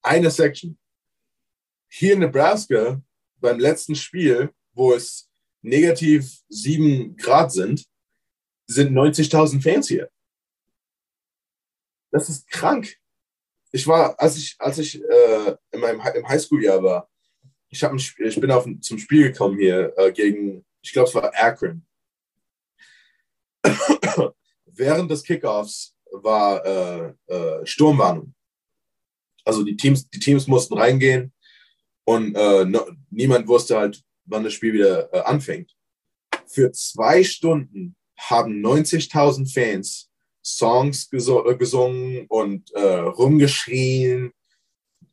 Eine Section. Hier in Nebraska, beim letzten Spiel, wo es negativ sieben Grad sind, sind 90.000 Fans hier. Das ist krank. Ich war, als ich, als ich äh, in meinem im Highschool-Jahr war, ich, ein, ich bin auf, zum Spiel gekommen hier äh, gegen, ich glaube, es war Akron während des Kickoffs war äh, äh, Sturmwarnung. Also die Teams, die Teams mussten reingehen und äh, no, niemand wusste halt, wann das Spiel wieder äh, anfängt. Für zwei Stunden haben 90.000 Fans Songs geso äh, gesungen und äh, rumgeschrien.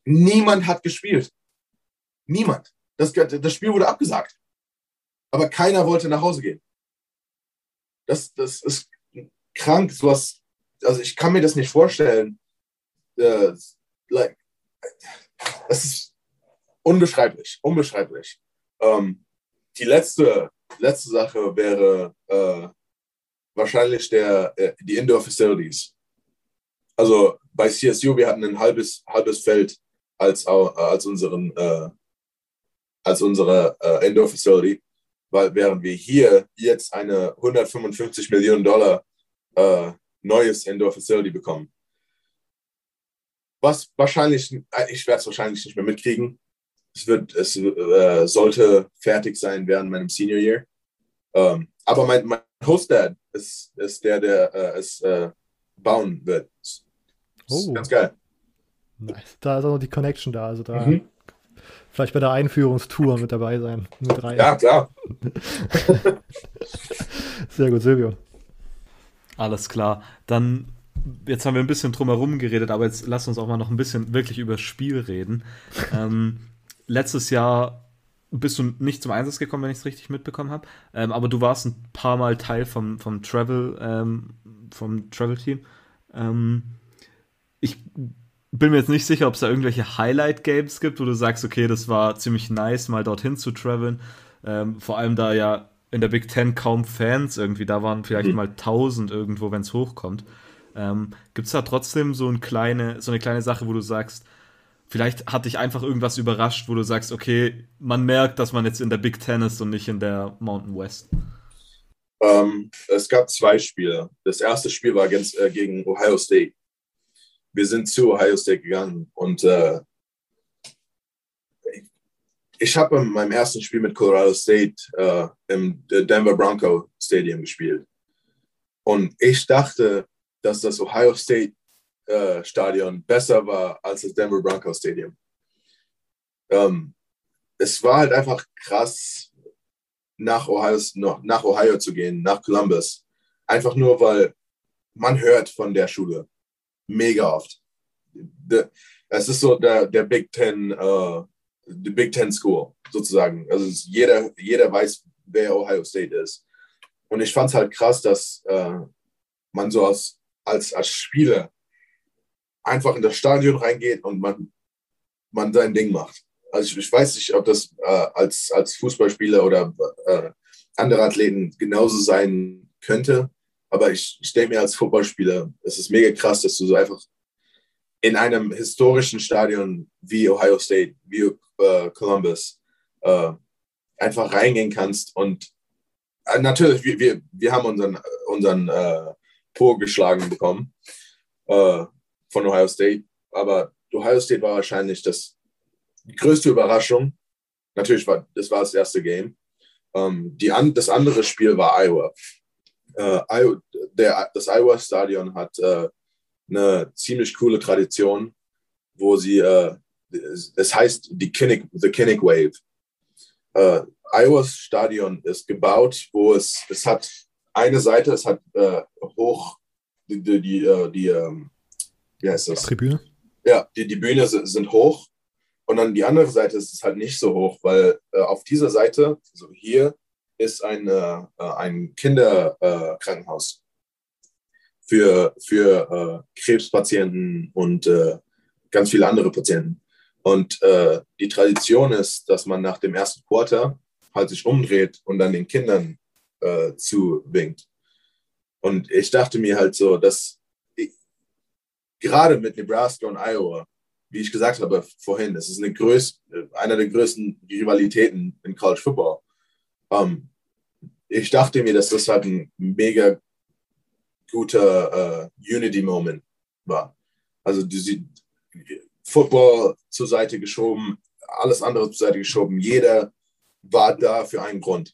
Niemand hat gespielt. Niemand. Das, das Spiel wurde abgesagt. Aber keiner wollte nach Hause gehen. Das, das ist krank, sowas, also ich kann mir das nicht vorstellen. Uh, like, das ist unbeschreiblich, unbeschreiblich. Um, ähm, die letzte, letzte Sache wäre uh, wahrscheinlich der, uh, die Indoor Facilities. Also bei CSU, wir hatten ein halbes, halbes Feld als, als, unseren, als unsere Indoor Facility, weil während wir hier jetzt eine 155 Millionen Dollar äh, neues Indoor Facility bekommen. Was wahrscheinlich, äh, ich werde es wahrscheinlich nicht mehr mitkriegen. Es, wird, es äh, sollte fertig sein während meinem Senior Year. Ähm, aber mein, mein Hostdad ist, ist der, der äh, es äh, bauen wird. Oh. Ganz geil. Nice. Da ist auch noch die Connection da. Also da mhm. vielleicht bei der Einführungstour mit dabei sein. Mit drei. Ja, klar. Sehr gut, Silvio. Alles klar. Dann, jetzt haben wir ein bisschen drumherum geredet, aber jetzt lass uns auch mal noch ein bisschen wirklich über das Spiel reden. ähm, letztes Jahr bist du nicht zum Einsatz gekommen, wenn ich es richtig mitbekommen habe. Ähm, aber du warst ein paar Mal Teil vom, vom Travel, ähm, vom Travel-Team. Ähm, ich bin mir jetzt nicht sicher, ob es da irgendwelche Highlight-Games gibt, wo du sagst, okay, das war ziemlich nice, mal dorthin zu traveln. Ähm, vor allem da ja in der Big Ten kaum Fans irgendwie. Da waren vielleicht mhm. mal 1000 irgendwo, wenn es hochkommt. Ähm, Gibt es da trotzdem so, ein kleine, so eine kleine Sache, wo du sagst, vielleicht hat dich einfach irgendwas überrascht, wo du sagst, okay, man merkt, dass man jetzt in der Big Ten ist und nicht in der Mountain West? Ähm, es gab zwei Spiele. Das erste Spiel war gegen, äh, gegen Ohio State. Wir sind zu Ohio State gegangen und äh, ich habe in meinem ersten Spiel mit Colorado State äh, im Denver Bronco Stadium gespielt. Und ich dachte, dass das Ohio State äh, Stadion besser war als das Denver Bronco Stadium. Ähm, es war halt einfach krass, nach Ohio, nach Ohio zu gehen, nach Columbus. Einfach nur, weil man hört von der Schule mega oft. Es ist so der, der Big Ten, uh, die Big Ten School sozusagen. Also jeder, jeder weiß, wer Ohio State ist. Und ich fand es halt krass, dass uh, man so als, als, als Spieler einfach in das Stadion reingeht und man, man sein Ding macht. Also ich, ich weiß nicht, ob das äh, als, als Fußballspieler oder äh, andere Athleten genauso sein könnte, aber ich, ich denke mir als Footballspieler, es ist mega krass, dass du so einfach in einem historischen Stadion wie Ohio State, wie äh, Columbus, äh, einfach reingehen kannst. Und äh, natürlich, wir, wir, wir haben unseren, unseren äh, Po geschlagen bekommen äh, von Ohio State, aber Ohio State war wahrscheinlich das die größte Überraschung. Natürlich war das war das erste Game. Ähm, die an, das andere Spiel war Iowa. Äh, Iowa der, das Iowa Stadion hat äh, eine ziemlich coole Tradition, wo sie, äh, es heißt die Kinnick, The Kinnick Wave. Äh, Iowas Stadion ist gebaut, wo es, es hat eine Seite, es hat äh, hoch die, die, die, äh, die ähm, wie heißt das? Tribüne? Ja, die, die Bühne sind hoch und dann die andere Seite ist es halt nicht so hoch, weil äh, auf dieser Seite, also hier, ist ein, äh, ein Kinderkrankenhaus für, für äh, Krebspatienten und äh, ganz viele andere Patienten. Und äh, die Tradition ist, dass man nach dem ersten Quarter halt sich umdreht und dann den Kindern äh, zuwinkt. Und ich dachte mir halt so, dass ich, gerade mit Nebraska und Iowa, wie ich gesagt habe vorhin, es ist eine größ, einer der größten Rivalitäten in College Football. Ähm, ich dachte mir, dass das halt ein mega guter uh, Unity-Moment war. Also die, Football zur Seite geschoben, alles andere zur Seite geschoben. Jeder war da für einen Grund.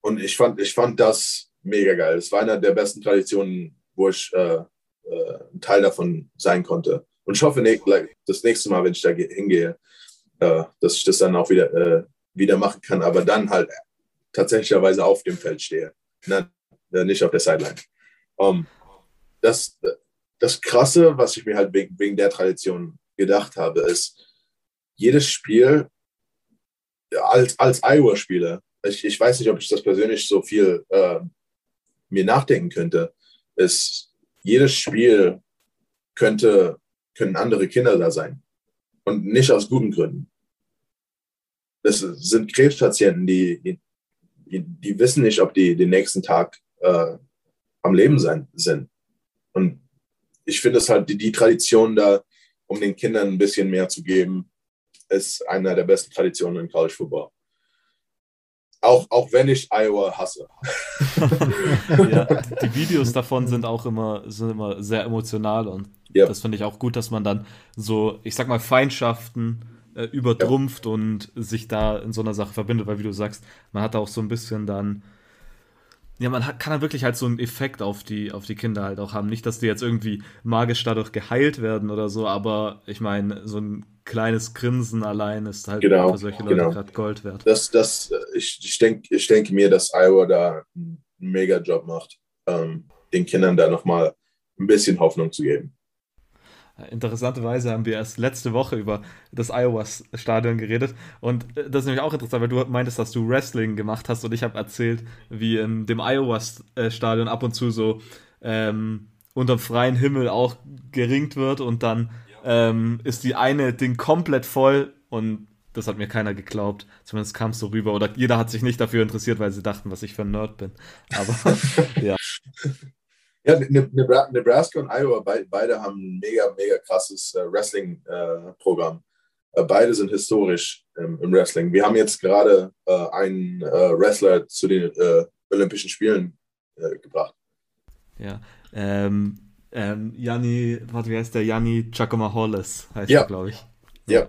Und ich fand, ich fand das mega geil. Es war einer der besten Traditionen, wo ich äh, äh, ein Teil davon sein konnte. Und ich hoffe, das nächste Mal, wenn ich da hingehe, äh, dass ich das dann auch wieder, äh, wieder machen kann, aber dann halt tatsächlicherweise auf dem Feld stehe, Na, äh, nicht auf der Sideline. Um, ähm, das, das Krasse, was ich mir halt wegen, wegen der Tradition gedacht habe, ist, jedes Spiel als, als Iowa-Spieler, ich, ich weiß nicht, ob ich das persönlich so viel äh, mir nachdenken könnte, ist, jedes Spiel könnte können andere Kinder da sein. Und nicht aus guten Gründen. Das sind Krebspatienten, die, die, die wissen nicht, ob die den nächsten Tag äh, am Leben sein, sind. Und ich finde es halt, die, die Tradition da, um den Kindern ein bisschen mehr zu geben, ist einer der besten Traditionen in College Football. Auch, auch wenn ich Iowa hasse. ja, die Videos davon sind auch immer, sind immer sehr emotional und ja. das finde ich auch gut, dass man dann so, ich sag mal, Feindschaften äh, übertrumpft ja. und sich da in so einer Sache verbindet, weil wie du sagst, man hat auch so ein bisschen dann ja, man hat, kann dann wirklich halt so einen Effekt auf die, auf die Kinder halt auch haben. Nicht, dass die jetzt irgendwie magisch dadurch geheilt werden oder so, aber ich meine, so ein kleines Grinsen allein ist halt genau, für solche Leute genau. gerade Gold wert. Das, das, ich, ich, denk, ich denke mir, dass Iowa da einen mega Job macht, ähm, den Kindern da nochmal ein bisschen Hoffnung zu geben. Interessanterweise haben wir erst letzte Woche über das Iowa-Stadion geredet. Und äh, das ist nämlich auch interessant, weil du meintest, dass du Wrestling gemacht hast und ich habe erzählt, wie in dem Iowa-Stadion ab und zu so ähm, unterm freien Himmel auch geringt wird und dann ähm, ist die eine Ding komplett voll und das hat mir keiner geglaubt. Zumindest kam es so rüber. Oder jeder hat sich nicht dafür interessiert, weil sie dachten, was ich für ein Nerd bin. Aber ja. Ja, ne, ne, Nebraska und Iowa, beide haben ein mega, mega krasses äh, Wrestling-Programm. Äh, beide sind historisch im Wrestling. Wir haben jetzt gerade äh, einen Wrestler zu den Olympischen Spielen gebracht. Ja, ähm, ähm, Janni, warte, wie heißt der? Janni Giacomo Hollis heißt ja. er, glaube ich. Ja.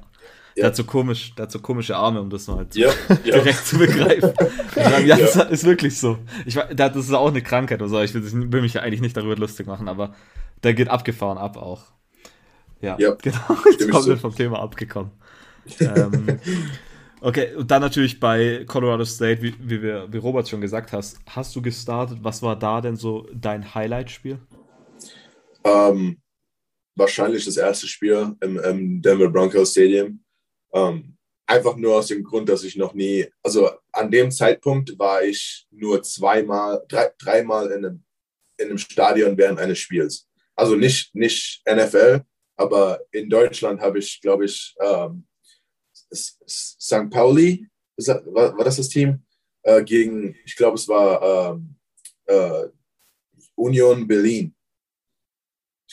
Der hat so komisch, der hat so komische Arme, um das mal halt Ja, ja. direkt zu begreifen. Und ja, das ist wirklich so. Ich, das ist auch eine Krankheit oder so. Ich will, will mich ja eigentlich nicht darüber lustig machen, aber der geht abgefahren ab auch. Ja, Ja, genau. Jetzt kommen wir vom Thema abgekommen. ähm, okay, und dann natürlich bei Colorado State, wie, wie, wir, wie Robert schon gesagt hast, hast du gestartet. Was war da denn so dein Highlight-Spiel? Ähm, wahrscheinlich das erste Spiel im, im Denver Broncos Stadium. Ähm, einfach nur aus dem Grund, dass ich noch nie, also an dem Zeitpunkt war ich nur zweimal, drei, dreimal in einem, in einem Stadion während eines Spiels. Also nicht, nicht NFL, aber in Deutschland habe ich, glaube ich, ähm, St. Pauli, war, war das das Team? Äh, gegen, ich glaube, es war ähm, äh, Union Berlin.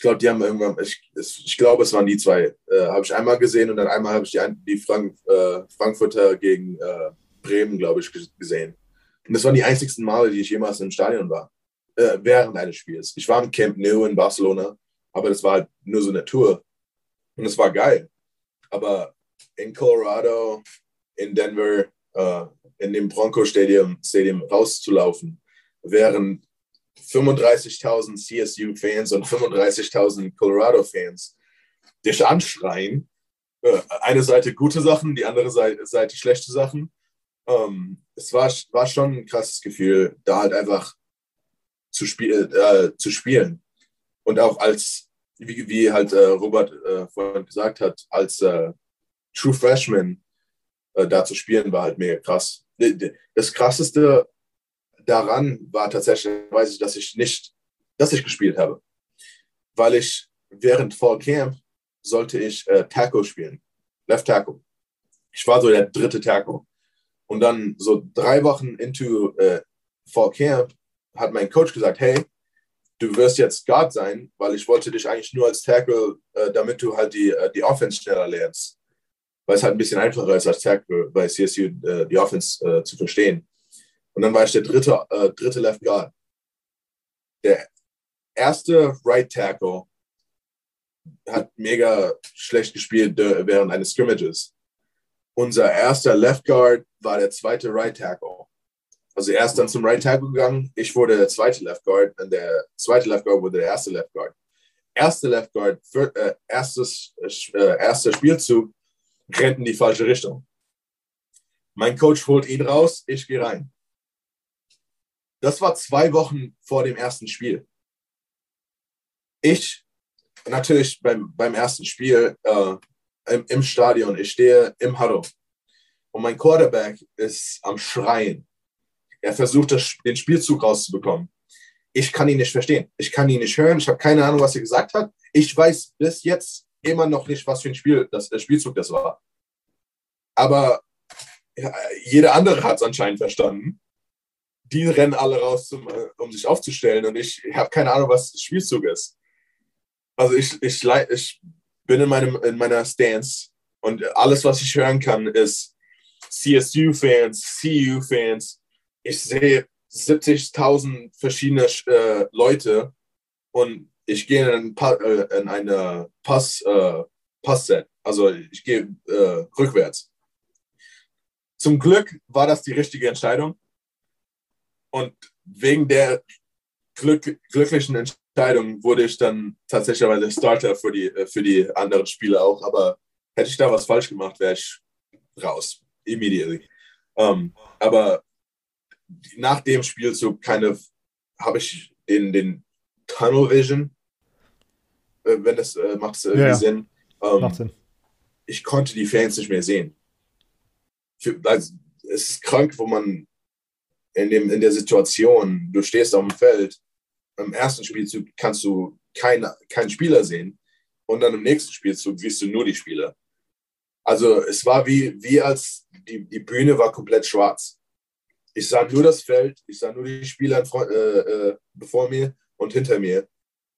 Ich glaube, die haben irgendwann, ich, ich glaube, es waren die zwei. Äh, habe ich einmal gesehen und dann einmal habe ich die, die Frank, äh, Frankfurter gegen äh, Bremen, glaube ich, ges- gesehen. Und das waren die einzigsten Male, die ich jemals im Stadion war, äh, während eines Spiels. Ich war im Camp Nou in Barcelona, aber das war halt nur so eine Tour. Und es war geil. Aber in Colorado, in Denver, äh, in dem Bronco Stadium, Stadium rauszulaufen, während 35.000 CSU-Fans und 35.000 Colorado-Fans dich anschreien. Äh, eine Seite gute Sachen, die andere Seite, schlechte Sachen. Ähm, es war, war schon ein krasses Gefühl, da halt einfach zu, spiel, äh, zu spielen. Und auch als, wie, wie halt äh, Robert äh, vorhin gesagt hat, als äh, True Freshman äh, da zu spielen, war halt mega krass. Das krasseste daran war tatsächlich, weiß ich, dass ich nicht, dass ich gespielt habe. Weil ich während Fall Camp sollte ich äh, Tackle spielen. Left Tackle. Ich war so der dritte Tackle. Und dann so drei Wochen into äh, Fall Camp hat mein Coach gesagt, hey, du wirst jetzt Guard sein, weil ich wollte dich eigentlich nur als Tackle, äh, damit du halt die, äh, die Offense schneller lernst. Weil es halt ein bisschen einfacher ist als Tackle bei CSU äh, die Offense äh, zu verstehen. Und dann war ich der dritte, äh, dritte Left Guard. Der erste Right Tackle hat mega schlecht gespielt äh, während eines Scrimmages. Unser erster Left Guard war der zweite Right Tackle. Also er ist dann zum Right Tackle gegangen, ich wurde der zweite Left Guard und der zweite Left Guard wurde der erste Left Guard. Erste Left Guard, für, äh, erstes, äh, erster Spielzug, rennt in die falsche Richtung. Mein Coach holt ihn raus, ich gehe rein. Das war zwei Wochen vor dem ersten Spiel. Ich, natürlich beim, beim ersten Spiel äh, im, im Stadion, ich stehe im Huddle und mein Quarterback ist am Schreien. Er versucht, das, den Spielzug rauszubekommen. Ich kann ihn nicht verstehen. Ich kann ihn nicht hören. Ich habe keine Ahnung, was er gesagt hat. Ich weiß bis jetzt immer noch nicht, was für ein Spiel das, der Spielzug das war. Aber ja, jeder andere hat es anscheinend verstanden. Die rennen alle raus, zum, um sich aufzustellen und ich habe keine Ahnung, was Spielzug ist. Also ich, ich, ich bin in, meinem, in meiner Stance und alles, was ich hören kann, ist CSU-Fans, CU-Fans. Ich sehe 70.000 verschiedene äh, Leute und ich gehe in, äh, in eine Pass, äh, Passset. Also ich gehe äh, rückwärts. Zum Glück war das die richtige Entscheidung. Und wegen der glück, glücklichen Entscheidung wurde ich dann tatsächlich Starter für die, äh, für die anderen Spiele auch. Aber hätte ich da was falsch gemacht, wäre ich raus. Immediately. Ähm, aber nach dem Spielzug keine habe ich den, den Tunnel Vision, äh, wenn das äh, macht irgendwie Ja, ja. Sinn. Ähm, Macht Sinn. ich konnte die Fans nicht mehr sehen. Für, also, es ist krank, wo man in, dem, in der Situation, du stehst auf dem Feld, im ersten Spielzug kannst du keine, keinen Spieler sehen und dann im nächsten Spielzug siehst du nur die Spieler. Also es war wie, wie als die, die Bühne war komplett schwarz. Ich sah nur das Feld, ich sah nur die Spieler äh, äh, bevor mir und hinter mir.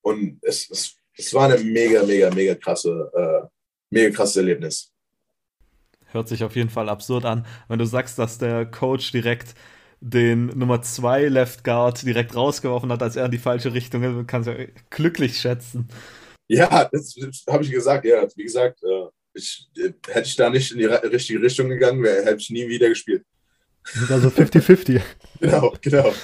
Und es, es, es war eine mega, mega, mega krasse, äh, mega krasses Erlebnis. Hört sich auf jeden Fall absurd an, wenn du sagst, dass der Coach direkt den Nummer 2 Left Guard direkt rausgeworfen hat, als er in die falsche Richtung ist. Du kannst ja glücklich schätzen. Ja, das, das habe ich gesagt. Ja, wie gesagt, äh, ich, hätte ich da nicht in die richtige Richtung gegangen, wäre, hätte ich nie wieder gespielt. Also 50-50. genau, genau.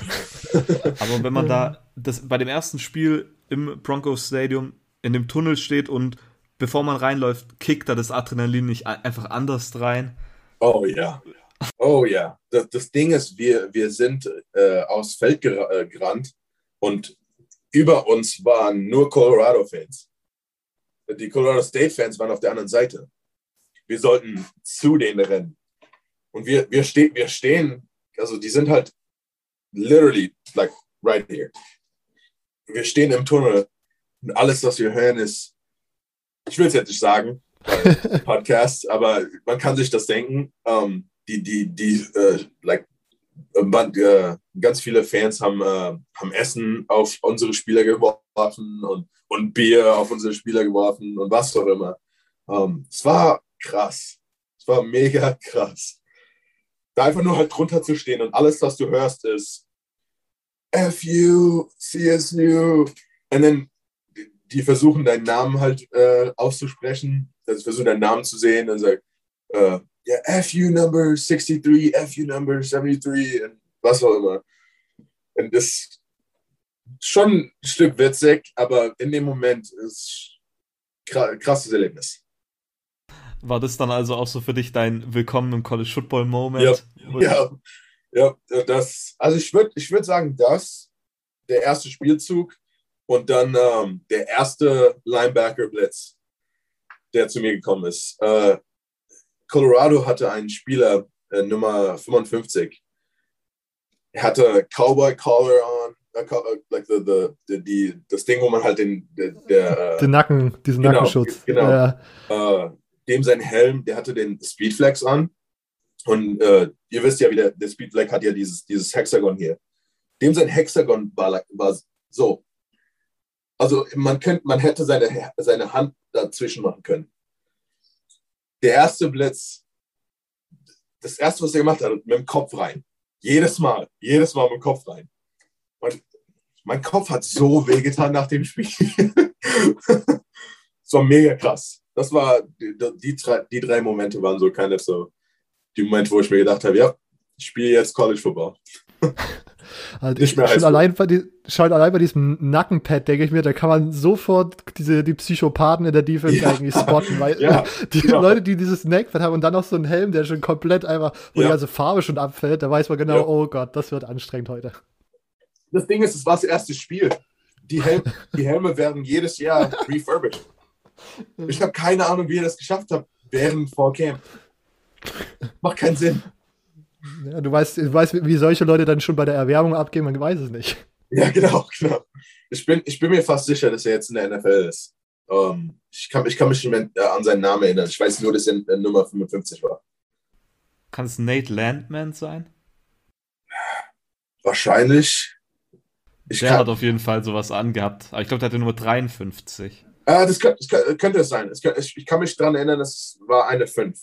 Aber wenn man da das, bei dem ersten Spiel im Broncos Stadium in dem Tunnel steht und bevor man reinläuft, kickt da das Adrenalin nicht einfach anders rein. Oh ja. Oh ja. Das, das Ding ist, wir, wir sind äh, aufs Feld äh, gerannt und über uns waren nur Colorado-Fans. Die Colorado State-Fans waren auf der anderen Seite. Wir sollten zu denen rennen. Und wir, wir, ste wir stehen, also die sind halt literally like right here. Wir stehen im Tunnel und alles, was wir hören, ist, ich will es jetzt nicht sagen, Podcast, aber man kann sich das denken. Um, ähm, die, die, die, uh, like, uh, ganz viele Fans haben, uh, haben Essen auf unsere Spieler geworfen und, und Bier auf unsere Spieler geworfen und was auch immer. Ähm, es war krass. Es war mega krass. Da einfach nur halt drunter zu stehen und alles, was du hörst, ist FU, CSU. Und dann die versuchen deinen Namen halt äh, auszusprechen, also versuchen deinen Namen zu sehen und sagen, äh, ja, FU Number 63, FU Number 73 und was auch immer. Und das ist schon ein Stück witzig, aber in dem Moment ist ein krasses Erlebnis. War das dann also auch so für dich dein Willkommen im College Football Moment? Ja, ja, ja das, also ich würde ich würd sagen, das, der erste Spielzug und dann ähm, der erste Linebacker-Blitz, der zu mir gekommen ist. Äh, Colorado hatte einen Spieler, äh, Nummer 55. Er hatte Cowboy Collar on, uh, like the, the, the, die, das Ding, wo man halt den, der, der den Nacken, diesen genau, Nackenschutz. Genau. Ja. Uh, dem sein Helm, der hatte den Speedflex an. Und uh, ihr wisst ja, wie der, der Speedflex hat ja dieses, dieses Hexagon hier. Dem sein Hexagon war, war so. Also man, könnte, man hätte seine, seine Hand dazwischen machen können. Der erste Blitz, das erste, was er gemacht hat, mit dem Kopf rein. Jedes Mal, jedes Mal mit dem Kopf rein. Und mein Kopf hat so wehgetan nach dem Spiel. War mega krass. Das war, die, die, drei, die drei Momente waren so kind so die Momente, wo ich mir gedacht habe, ja, ich spiele jetzt College Football. Also nicht mehr schon, allein bei die, schon allein bei diesem Nackenpad denke ich mir, da kann man sofort diese, die Psychopathen in der Defense ja. eigentlich spotten, weil ja, die genau. Leute, die dieses Neckpad haben und dann noch so einen Helm, der schon komplett einfach, wo ja. die ganze Farbe schon abfällt, da weiß man genau, oh Gott, das wird anstrengend heute. Das Ding ist, es war das erste Spiel. Die, Hel die Helme werden jedes Jahr refurbished. Ich habe keine Ahnung, wie ihr das geschafft habt während vor Camp. Macht keinen Sinn. Ja, du, weißt, du weißt, wie solche Leute dann schon bei der Erwärmung abgehen, man weiß es nicht. Ja, genau, genau. Ich bin, ich bin mir fast sicher, dass er jetzt in der NFL ist. Um, ähm, ich, kann, ich kann mich nicht mehr äh, an seinen Namen erinnern. Ich weiß nur, dass er äh, Nummer 55 war. Kann es Nate Landman sein? Wahrscheinlich. Ich der kann, hat auf jeden Fall sowas angehabt. Aber ich glaube, der hatte Nummer 53. Ah, das, könnte, das könnte es sein. Das könnte, ich, ich kann mich daran erinnern, das war eine 5.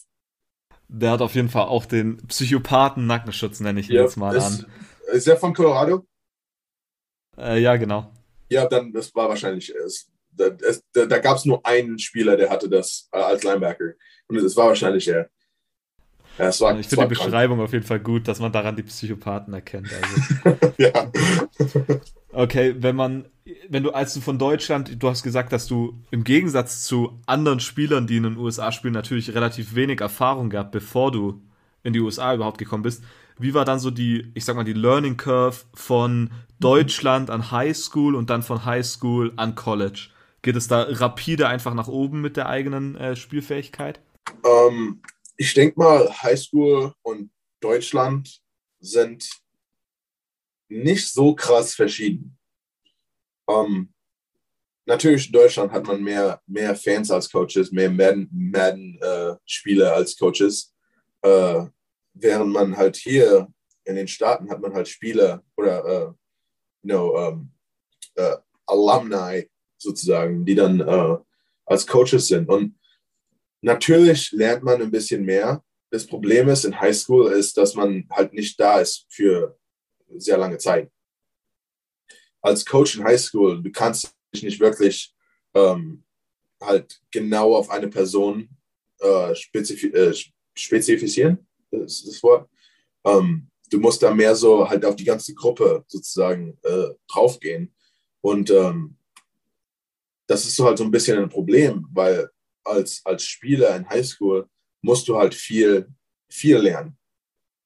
Der hat auf jeden Fall auch den Psychopathen-Nackenschutz, nenne ich ihn ja, jetzt mal ist, an. Ist er von Colorado? Äh, ja, genau. Ja, dann, das war wahrscheinlich. Es, da, es, da, da gab es nur einen Spieler, der hatte das äh, als Linebacker. Und es war wahrscheinlich er. Ja, war, ich finde die Beschreibung auf jeden Fall gut, dass man daran die Psychopathen erkennt. Also. ja. Okay, wenn man, wenn du, als du von Deutschland, du hast gesagt, dass du im Gegensatz zu anderen Spielern, die in den USA spielen, natürlich relativ wenig Erfahrung gehabt, bevor du in die USA überhaupt gekommen bist. Wie war dann so die, ich sag mal, die Learning Curve von Deutschland an High School und dann von High School an College? Geht es da rapide einfach nach oben mit der eigenen äh, Spielfähigkeit? Um, ich denke mal, Highschool und Deutschland sind nicht so krass verschieden. Um, natürlich in Deutschland hat man mehr, mehr Fans als Coaches, mehr Madden-Spieler Madden, äh, als Coaches. Äh, während man halt hier in den Staaten hat man halt Spieler oder äh, you know, um, äh, Alumni sozusagen, die dann äh, als Coaches sind. Und Natürlich lernt man ein bisschen mehr. Das Problem ist in Highschool ist, dass man halt nicht da ist für sehr lange Zeit. Als Coach in Highschool, du kannst dich nicht wirklich ähm, halt genau auf eine Person äh, spezif äh, spezifizieren, ist das Wort. Ähm, du musst da mehr so halt auf die ganze Gruppe sozusagen äh, draufgehen. Und ähm, das ist so halt so ein bisschen ein Problem, weil als, als Spieler in Highschool musst du halt viel, viel lernen.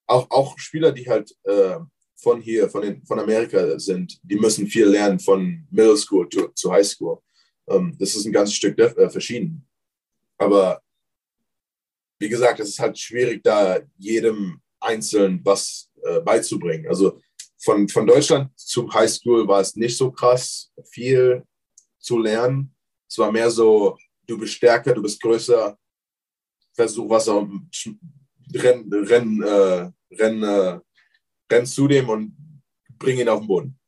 Auch, auch Spieler, die halt äh, von hier, von, den, von Amerika sind, die müssen viel lernen von Middle School zu, zu High School. Ähm, das ist ein ganzes Stück äh, verschieden. Aber wie gesagt, es ist halt schwierig, da jedem Einzelnen was äh, beizubringen. Also von, von Deutschland zu High School war es nicht so krass, viel zu lernen. Es war mehr so, du bist stärker, du bist größer, versuch was auch, renn, renn, äh, renn, äh, renn zu dem und bring ihn auf den Boden.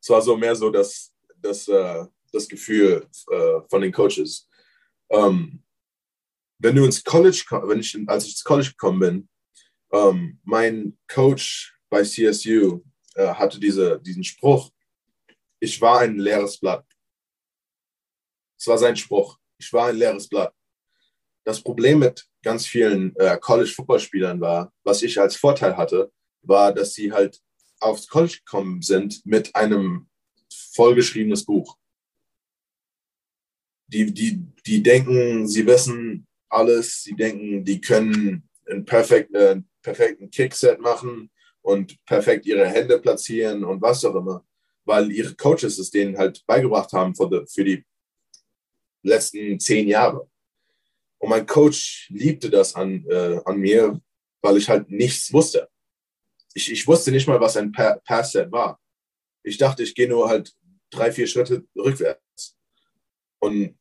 Es war so mehr so das, das, äh, das Gefühl äh, von den Coaches. Ähm, wenn du ins College, wenn ich, als ich ins College gekommen bin, ähm, mein Coach bei CSU äh, hatte diese, diesen Spruch, ich war ein leeres Blatt. Das war sein Spruch. Ich war ein leeres Blatt. Das Problem mit ganz vielen College-Football-Spielern war, was ich als Vorteil hatte, war, dass sie halt aufs College gekommen sind mit einem vollgeschriebenes Buch. Die, die, die denken, sie wissen alles, sie denken, die können einen perfekt, äh, perfekten Kickset machen und perfekt ihre Hände platzieren und was auch immer, weil ihre Coaches es denen halt beigebracht haben für die, für die letzten zehn Jahre. Und mein Coach liebte das an, äh, an mir, weil ich halt nichts wusste. Ich, ich wusste nicht mal, was ein pa Pass-Set war. Ich dachte, ich gehe nur halt drei, vier Schritte rückwärts. Und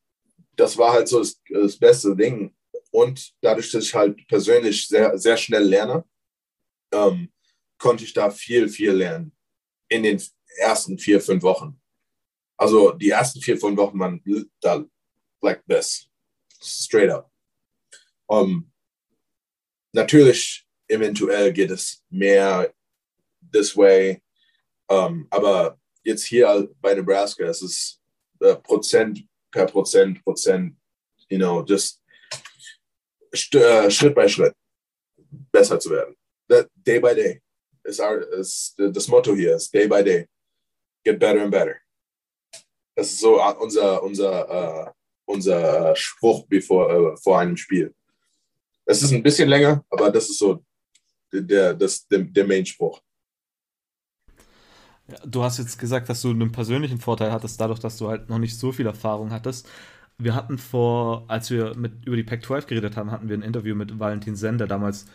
das war halt so das, das beste Ding. Und dadurch, dass ich halt persönlich sehr, sehr schnell lerne, ähm, konnte ich da viel, viel lernen in den ersten vier, fünf Wochen. Also die ersten vier, fünf Wochen waren da like this, straight up. Um, natürlich, eventuell geht es mehr this way, um, aber jetzt hier bei Nebraska, es ist uh, Prozent per Prozent, Prozent, you know, just uh, Schritt bei Schritt besser zu werden. That day by day is our is das Motto hier ist day by day, get better and better. Das ist so uh, unser unser uh, unser Spruch bevor, äh, vor einem Spiel. Es ist ein bisschen länger, aber das ist so der, das, der, der Main-Spruch. Du hast jetzt gesagt, dass du einen persönlichen Vorteil hattest, dadurch, dass du halt noch nicht so viel Erfahrung hattest. Wir hatten vor, als wir mit, über die Pac-12 geredet haben, hatten wir ein Interview mit Valentin Sen, der damals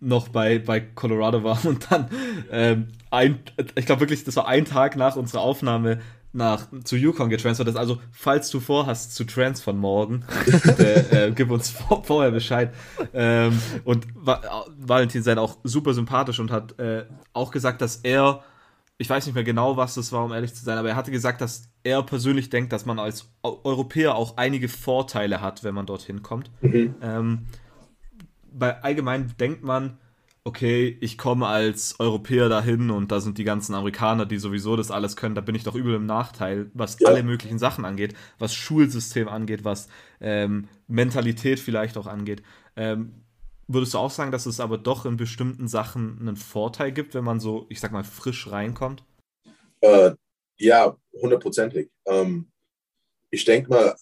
noch bei, bei Colorado war und dann ähm, ein, ich glaube wirklich, das war ein Tag nach unserer Aufnahme, nach zu Yukon getransfert ist. Also, falls du vorhast zu transfern morgen, der, äh, gib uns vor, vorher Bescheid. Ähm, und Va Valentin sei auch super sympathisch und hat äh, auch gesagt, dass er, ich weiß nicht mehr genau, was das war, um ehrlich zu sein, aber er hatte gesagt, dass er persönlich denkt, dass man als Europäer auch einige Vorteile hat, wenn man dorthin kommt. Mhm. Ähm, bei allgemein denkt man, okay, ich komme als Europäer dahin und da sind die ganzen Amerikaner, die sowieso das alles können, da bin ich doch übel im Nachteil, was ja. alle möglichen Sachen angeht, was Schulsystem angeht, was ähm, Mentalität vielleicht auch angeht. Ähm, würdest du auch sagen, dass es aber doch in bestimmten Sachen einen Vorteil gibt, wenn man so, ich sag mal, frisch reinkommt? Äh, ja, hundertprozentig. Ähm, ich denke mal,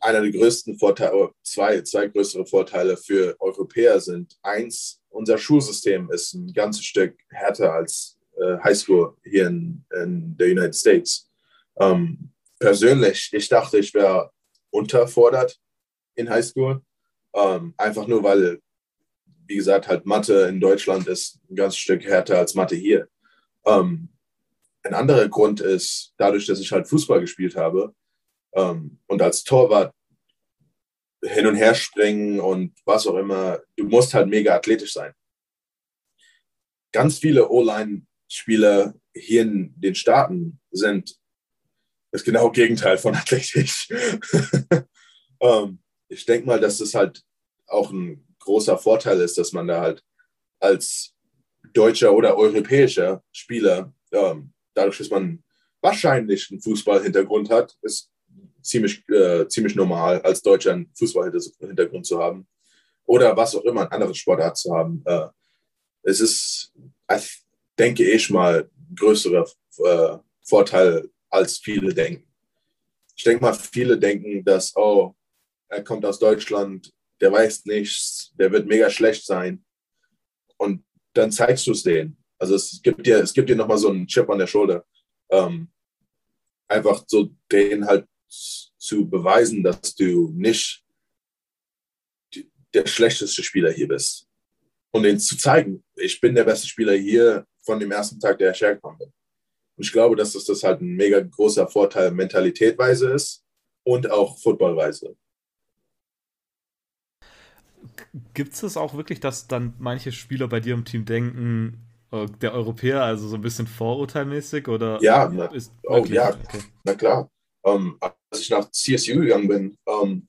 einer der größten Vorteile, zwei, zwei größere Vorteile für Europäer sind eins, unser Schulsystem ist ein ganzes Stück härter als äh, Highschool hier in, in der United States. Ähm, persönlich, ich dachte, ich wäre unterfordert in Highschool. Ähm, einfach nur, weil, wie gesagt, halt Mathe in Deutschland ist ein ganzes Stück härter als Mathe hier. Ähm, ein anderer Grund ist, dadurch, dass ich halt Fußball gespielt habe ähm, und als Torwart hin und her springen und was auch immer. Du musst halt mega athletisch sein. Ganz viele O-Line-Spieler hier in den Staaten sind das genaue Gegenteil von athletisch. ähm, ich denke mal, dass das halt auch ein großer Vorteil ist, dass man da halt als deutscher oder europäischer Spieler, ähm, dadurch, dass man wahrscheinlich einen Fußballhintergrund hat, ist ziemlich, äh, ziemlich normal, als Deutscher einen Fußballhintergrund zu haben. oder was auch immer, ein anderes Sportart zu haben. Äh, es ist, denke ich mal, größerer äh, Vorteil, als viele denken. Ich denke mal, viele denken, dass, oh, er kommt aus Deutschland, der weiß nichts, der wird mega schlecht sein. Und dann zeigst du es denen. Also es gibt dir, es gibt dir nochmal so einen Chip an der Schulter. Ähm, einfach so denen halt zu beweisen, dass du nicht der schlechteste Spieler hier bist. Und ihnen zu zeigen, ich bin der beste Spieler hier von dem ersten Tag, der ich hergekommen bin. Und ich glaube, dass das, das halt ein mega großer Vorteil mentalitätweise ist und auch footballweise. Gibt es das auch wirklich, dass dann manche Spieler bei dir im Team denken, äh, der Europäer, also so ein bisschen vorurteilmäßig? Oder ja, na, oh, ja okay. na klar. Ähm, als ich nach CSU gegangen bin, ähm,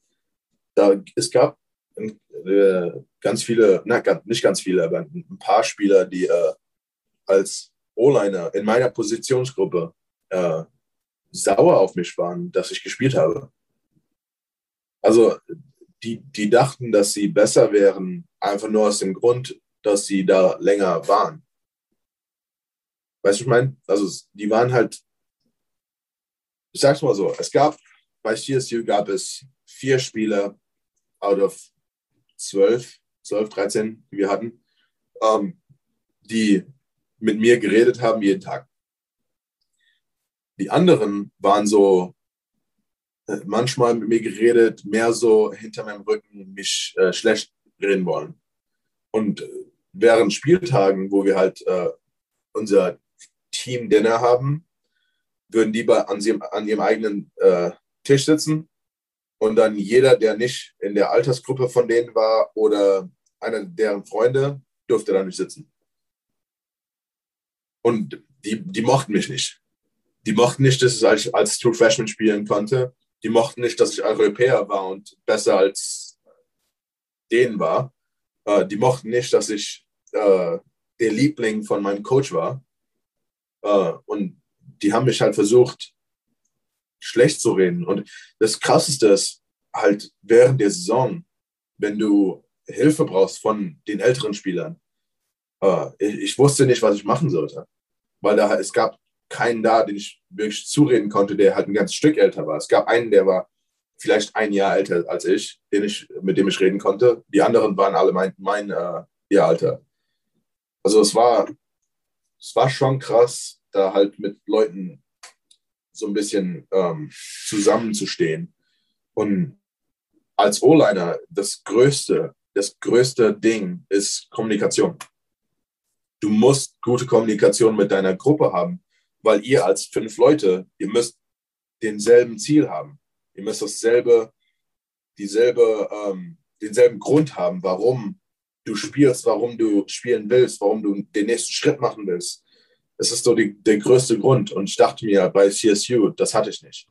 da, es gab äh, ganz viele, na, nicht ganz viele, aber ein paar Spieler, die äh, als O-Liner in meiner Positionsgruppe äh, sauer auf mich waren, dass ich gespielt habe. Also die, die dachten, dass sie besser wären, einfach nur aus dem Grund, dass sie da länger waren. Weißt du, ich meine? Also die waren halt, ich sag's mal so, es gab, bei CSU gab es vier Spieler out of zwölf, zwölf, dreizehn, die wir hatten, ähm, die mit mir geredet haben jeden Tag. Die anderen waren so äh, manchmal mit mir geredet, mehr so hinter meinem Rücken mich äh, schlecht reden wollen. Und äh, während Spieltagen, wo wir halt äh, unser Team-Dinner haben, würden die bei, an, sie, an ihrem eigenen äh, Tisch sitzen und dann jeder, der nicht in der Altersgruppe von denen war oder einer deren Freunde, durfte da nicht sitzen. Und die, die mochten mich nicht. Die mochten nicht, dass ich als, als True Freshman spielen konnte. Die mochten nicht, dass ich Europäer war und besser als denen war. Äh, die mochten nicht, dass ich äh, der Liebling von meinem Coach war. Äh, und die haben mich halt versucht, schlecht zu reden. Und das Krasseste ist halt während der Saison, wenn du Hilfe brauchst von den älteren Spielern. Äh, ich, ich, wusste nicht, was ich machen sollte, weil da, es gab keinen da, den ich wirklich zureden konnte, der halt ein ganzes Stück älter war. Es gab einen, der war vielleicht ein Jahr älter als ich, den ich mit dem ich reden konnte. Die anderen waren alle mein, mein äh, Jahr alter. Also es war, es war schon krass, da halt mit Leuten so ein bisschen ähm, zusammenzustehen. Und als O-Liner, das größte, das größte Ding ist Kommunikation. Du musst gute Kommunikation mit deiner Gruppe haben, weil ihr als fünf Leute, ihr müsst denselben Ziel haben. Ihr müsst dasselbe, dieselbe, ähm, denselben Grund haben, warum du spielst, warum du spielen willst, warum du den nächsten Schritt machen willst. Das ist so die, der größte Grund. Und ich dachte mir bei CSU, das hatte ich nicht.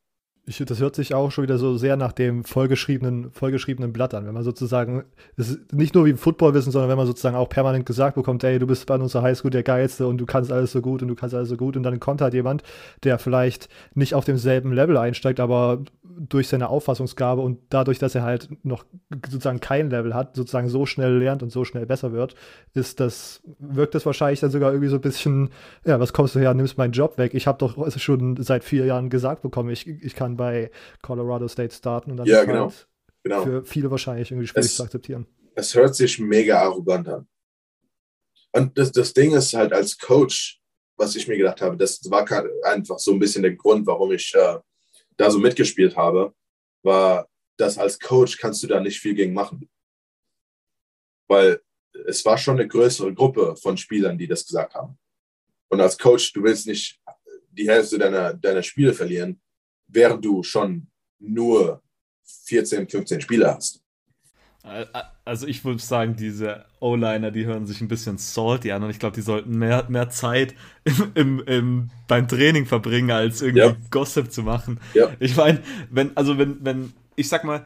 Ich, das hört sich auch schon wieder so sehr nach dem vollgeschriebenen, vollgeschriebenen Blatt an. Wenn man sozusagen, es ist nicht nur wie im Footballwissen, sondern wenn man sozusagen auch permanent gesagt bekommt, ey, du bist bei unserer Highschool der Geilste und du kannst alles so gut und du kannst alles so gut. Und dann kommt halt jemand, der vielleicht nicht auf demselben Level einsteigt, aber durch seine Auffassungsgabe und dadurch, dass er halt noch sozusagen kein Level hat, sozusagen so schnell lernt und so schnell besser wird, ist das, wirkt das wahrscheinlich dann sogar irgendwie so ein bisschen, ja, was kommst du her, nimmst meinen Job weg. Ich habe doch schon seit vier Jahren gesagt bekommen, ich, ich kann bei Colorado State starten und dann ja, ist genau. Halt genau. für viele wahrscheinlich irgendwie schwierig es, zu akzeptieren. Es hört sich mega arrogant an. Und das, das Ding ist halt als Coach, was ich mir gedacht habe, das war einfach so ein bisschen der Grund, warum ich äh, da so mitgespielt habe, war, dass als Coach kannst du da nicht viel gegen machen. Weil es war schon eine größere Gruppe von Spielern, die das gesagt haben. Und als Coach, du willst nicht die Hälfte deiner, deiner Spiele verlieren, während du schon nur 14, 15 Spieler hast. Also ich würde sagen, diese O-Liner, die hören sich ein bisschen salty an und ich glaube, die sollten mehr, mehr Zeit im, im, im, beim Training verbringen, als irgendwie ja. Gossip zu machen. Ja. Ich meine, wenn, also wenn, wenn, ich sag mal,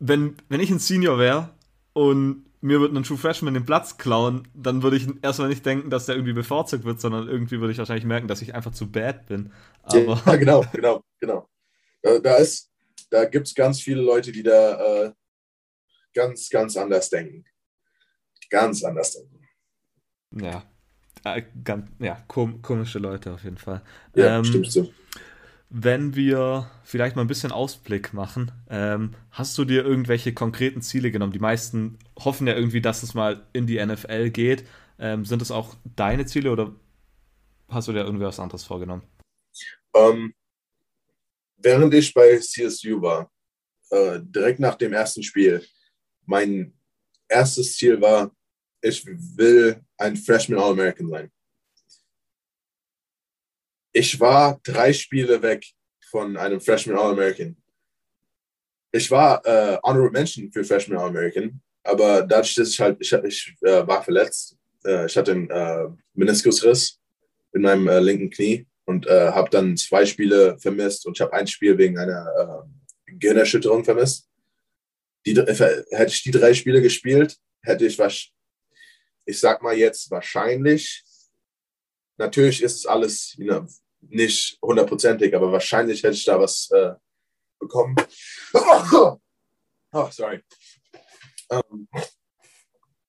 wenn, wenn ich ein Senior wäre und mir würde ein True Freshman den Platz klauen, dann würde ich erstmal nicht denken, dass der irgendwie bevorzugt wird, sondern irgendwie würde ich wahrscheinlich merken, dass ich einfach zu bad bin. Aber ja, genau, genau, genau. Da, da ist, da gibt es ganz viele Leute, die da, äh, ganz, ganz anders denken. Ganz anders denken. Ja, äh, ganz, ja kom komische Leute auf jeden Fall. Ja, ähm, stimmt so. Wenn wir vielleicht mal ein bisschen Ausblick machen, ähm, hast du dir irgendwelche konkreten Ziele genommen? Die meisten hoffen ja irgendwie, dass es mal in die NFL geht. Ähm, sind das auch deine Ziele oder hast du dir irgendwie was anderes vorgenommen? Um, ähm, während ich bei CSU war, äh, direkt nach dem ersten Spiel, mein erstes Ziel war, ich will ein Freshman All-American sein. Ich war drei Spiele weg von einem Freshman All-American. Ich war äh, Honorable Mention für Freshman All-American, aber dadurch, dass ich halt, ich, ich äh, war verletzt, äh, ich hatte einen äh, Meniskusriss in meinem äh, linken Knie und äh, habe dann zwei Spiele vermisst und ich habe ein Spiel wegen einer äh, Gehirnerschütterung vermisst. Die, hätte ich die drei Spiele gespielt, hätte ich was, ich sag mal jetzt wahrscheinlich, natürlich ist es alles know, nicht hundertprozentig, aber wahrscheinlich hätte ich da was äh, bekommen. Oh, oh sorry. Ähm,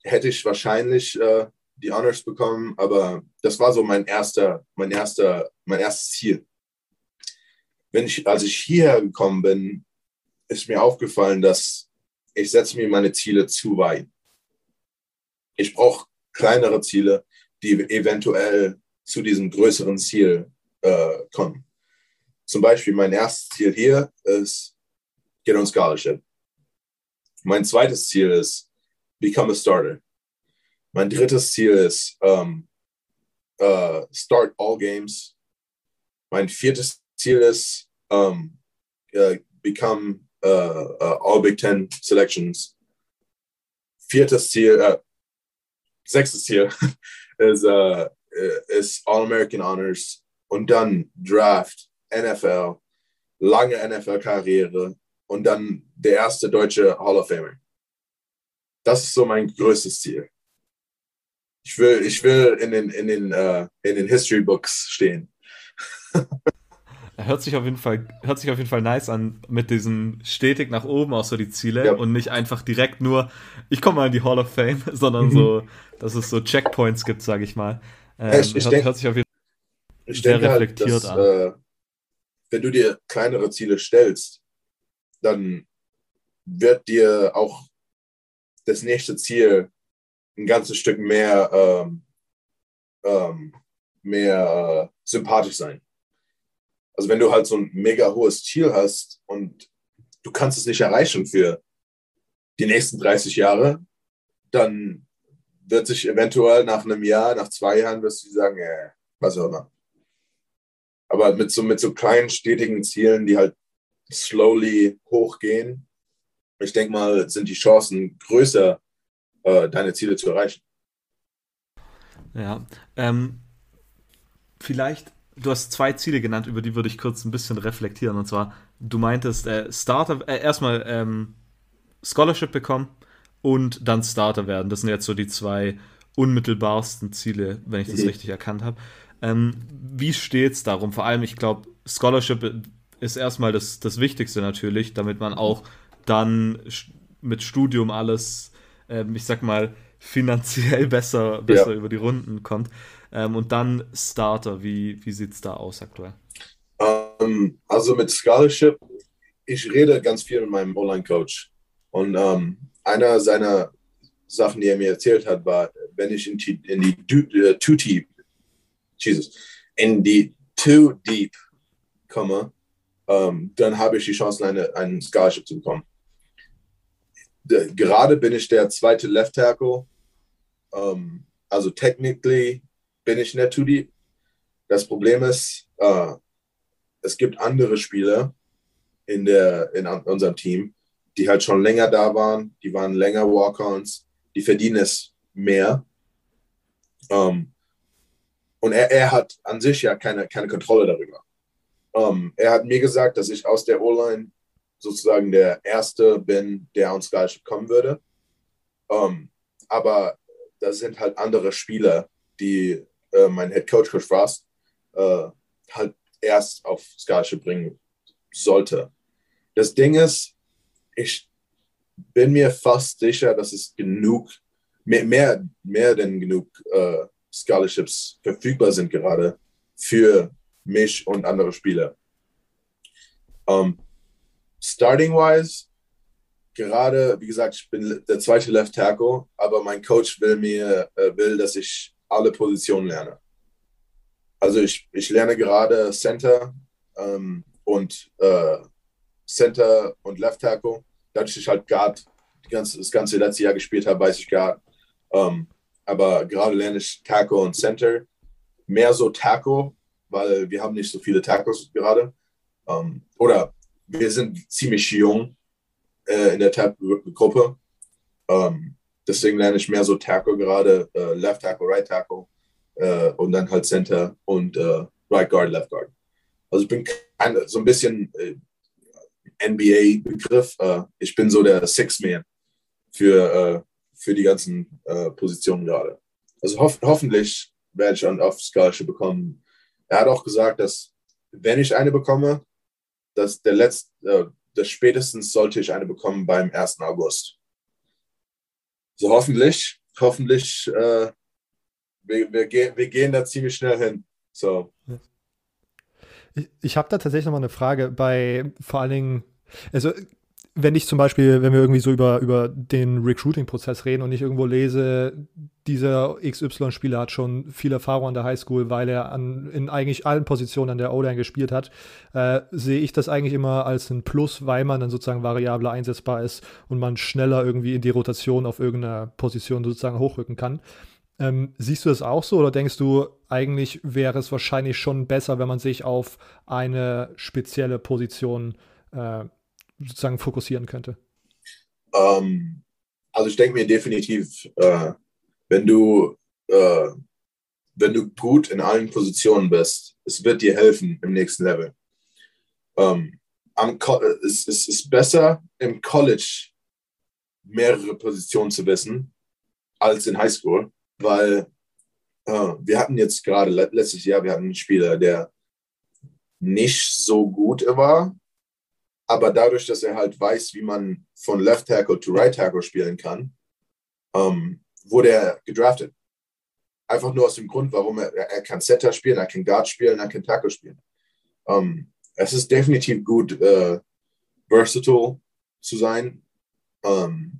hätte ich wahrscheinlich äh, die Honors bekommen, aber das war so mein erster, mein erster, mein erstes Ziel. Wenn ich, als ich hierher gekommen bin, ist mir aufgefallen, dass ich setze mir meine Ziele zu weit. Ich brauche kleinere Ziele, die eventuell zu diesem größeren Ziel äh, kommen. Zum Beispiel mein erstes Ziel hier ist Get on Scholarship. Mein zweites Ziel ist Become a Starter. Mein drittes Ziel ist um, uh, Start All Games. Mein viertes Ziel ist um, uh, Become All Big Ten Selections. Viertes Ziel, äh, sechstes Ziel ist, äh, ist All American Honors und dann Draft, NFL, lange NFL-Karriere und dann der erste deutsche Hall of Famer. Das ist so mein größtes Ziel. Ich will, ich will in den, in den, uh, in den History Books stehen. Hört sich auf jeden Fall, hört sich auf jeden Fall nice an, mit diesen stetig nach oben auch so die Ziele ja. und nicht einfach direkt nur, ich komme mal in die Hall of Fame, sondern mhm. so, dass es so Checkpoints gibt, sage ich mal. Ähm, ich, ich hört, denk, hört, sich auf jeden Fall sehr halt, reflektiert halt, dass, an. Äh, wenn du dir kleinere Ziele stellst, dann wird dir auch das nächste Ziel ein ganzes Stück mehr, ähm, ähm, mehr äh, sympathisch sein. Also wenn du halt so ein mega hohes Ziel hast und du kannst es nicht erreichen für die nächsten 30 Jahre, dann wird sich eventuell nach einem Jahr, nach zwei Jahren, wirst du sagen, äh, was auch immer. Aber mit so, mit so kleinen, stetigen Zielen, die halt slowly hochgehen, ich denke mal, sind die Chancen größer, äh, deine Ziele zu erreichen. Ja, ähm, vielleicht du hast zwei Ziele genannt, über die würde ich kurz ein bisschen reflektieren. Und zwar, du meintest äh, Starter, äh, erstmal ähm, Scholarship bekommen und dann Starter werden. Das sind jetzt so die zwei unmittelbarsten Ziele, wenn ich das mhm. richtig erkannt habe. Ähm, wie es darum? Vor allem, ich glaube, Scholarship ist erstmal das, das Wichtigste natürlich, damit man auch dann mit Studium alles, ähm, ich sag mal, finanziell besser, besser ja. über die Runden kommt. Ähm, und dann Starter, wie, wie sieht es da aus aktuell? Um, ähm, also mit Scholarship, ich rede ganz viel mit meinem Online-Coach. Und um, ähm, einer seiner Sachen, die er mir erzählt hat, war, wenn ich in die, in die uh, Too Deep, Jesus, in die Too Deep komme, um, ähm, dann habe ich die Chance, eine, ein Scholarship zu bekommen. De, gerade bin ich der zweite Left Tackle. Um, also technically bin ich deep. Das Problem ist, äh, es gibt andere Spieler in, der, in unserem Team, die halt schon länger da waren, die waren länger Walk-Ons, die verdienen es mehr. Ähm, und er, er hat an sich ja keine, keine Kontrolle darüber. Ähm, er hat mir gesagt, dass ich aus der O-Line sozusagen der Erste bin, der uns Scholarship kommen würde. Ähm, aber das sind halt andere Spieler, die äh, mein Head Coach, Coach Frost, äh, halt erst auf Scholarship bringen sollte. Das Ding ist, ich, bin mir fast sicher, dass es genug, mehr, mehr, mehr denn genug äh, Scholarships verfügbar sind gerade für mich und andere Spieler. Um, ähm, Starting-wise, gerade, wie gesagt, ich bin der zweite Left Tackle, aber mein Coach will mir, äh, will, dass ich alle Positionen lerne. Also ich, ich lerne gerade Center ähm, und äh, Center und Left Tackle. Dadurch, dass ich halt Guard ganze, das ganze letzte Jahr gespielt habe, weiß ich Guard. Ähm, aber gerade lerne ich Tackle und Center. Mehr so Tackle, weil wir haben nicht so viele Tackles gerade. Ähm, oder wir sind ziemlich jung äh, in der Gruppe. Ähm, deswegen lerne ich mehr so Tackle gerade, äh, Left Tackle, Right Tackle äh, und dann halt Center und äh, Right Guard, Left Guard. Also ich bin kein, so ein bisschen äh, NBA-Begriff. Äh, ich bin so der Six-Man für, äh, für die ganzen Positionen gerade. Also hof hoffentlich werde ich einen auf Scholarship bekommen. Er hat auch gesagt, dass wenn ich eine bekomme, dass der letzte, das spätestens sollte ich eine bekommen beim 1. August. So hoffentlich, hoffentlich äh, wir, wir, gehen, wir gehen da ziemlich schnell hin. So. Ich, ich habe da tatsächlich noch mal eine Frage bei vor allen Dingen, also wenn ich zum Beispiel, wenn wir irgendwie so über, über den Recruiting-Prozess reden und ich irgendwo lese, dieser XY-Spieler hat schon viel Erfahrung an der Highschool, weil er an, in eigentlich allen Positionen an der O-Line gespielt hat, äh, sehe ich das eigentlich immer als ein Plus, weil man dann sozusagen variabler einsetzbar ist und man schneller irgendwie in die Rotation auf irgendeiner Position sozusagen hochrücken kann. Ähm, siehst du das auch so oder denkst du, eigentlich wäre es wahrscheinlich schon besser, wenn man sich auf eine spezielle Position äh, sozusagen fokussieren könnte? Um, ähm, also ich denke mir definitiv, äh, wenn du äh, wenn du gut in allen Positionen bist, es wird dir helfen im nächsten Level. Um, ähm, es, es ist besser im College mehrere Positionen zu wissen als in Highschool weil äh, wir hatten jetzt gerade letztes Jahr, wir hatten einen Spieler, der nicht so gut war, aber dadurch, dass er halt weiß, wie man von Left Tackle to Right Tackle spielen kann, ähm, wurde er gedraftet. Einfach nur aus dem Grund, warum er, er kann Center spielen, er kann Guard spielen, er kann Tackle spielen. Ähm, es ist definitiv gut, äh, versatile zu sein, ähm,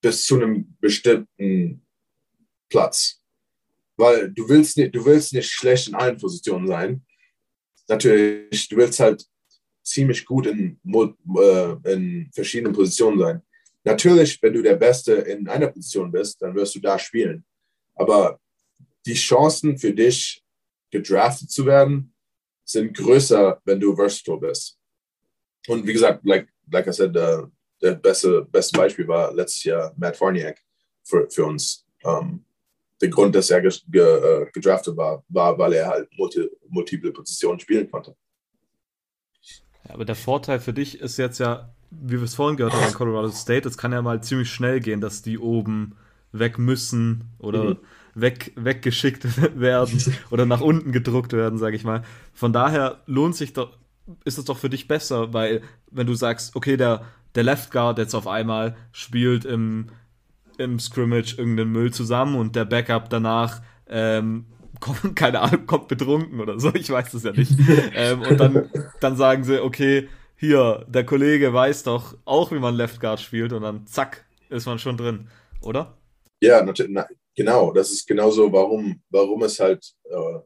bis zu einem bestimmten Platz. Weil du willst nicht, du willst nicht schlecht in allen Positionen sein. Natürlich, du willst halt ziemlich gut in, äh, in verschiedenen Positionen sein. Natürlich, wenn du der Beste in einer Position bist, dann wirst du da spielen. Aber die Chancen für dich, gedraftet zu werden, sind größer, wenn du versatile bist. Und wie gesagt, like, like I said, uh, der beste, beste Beispiel war letztes Jahr Matt Farniak für, für uns. Um, der Grund, dass er ge ge äh, gedraftet war, war, weil er halt multi multiple Positionen spielen konnte. Ja, aber der Vorteil für dich ist jetzt ja, wie wir es vorhin gehört haben in Colorado State, es kann ja mal ziemlich schnell gehen, dass die oben weg müssen oder mhm. weg, weggeschickt werden oder nach unten gedruckt werden, sage ich mal. Von daher lohnt sich doch, ist es doch für dich besser, weil wenn du sagst, okay, der, der Left Guard jetzt auf einmal spielt im im Scrimmage irgendeinen Müll zusammen und der Backup danach ähm, kommt, keine Ahnung, kommt betrunken oder so, ich weiß das ja nicht. ähm, und dann, dann sagen sie, okay, hier, der Kollege weiß doch auch, wie man Left Guard spielt und dann zack, ist man schon drin, oder? Ja, natürlich, genau, das ist genauso, warum, warum es halt äh,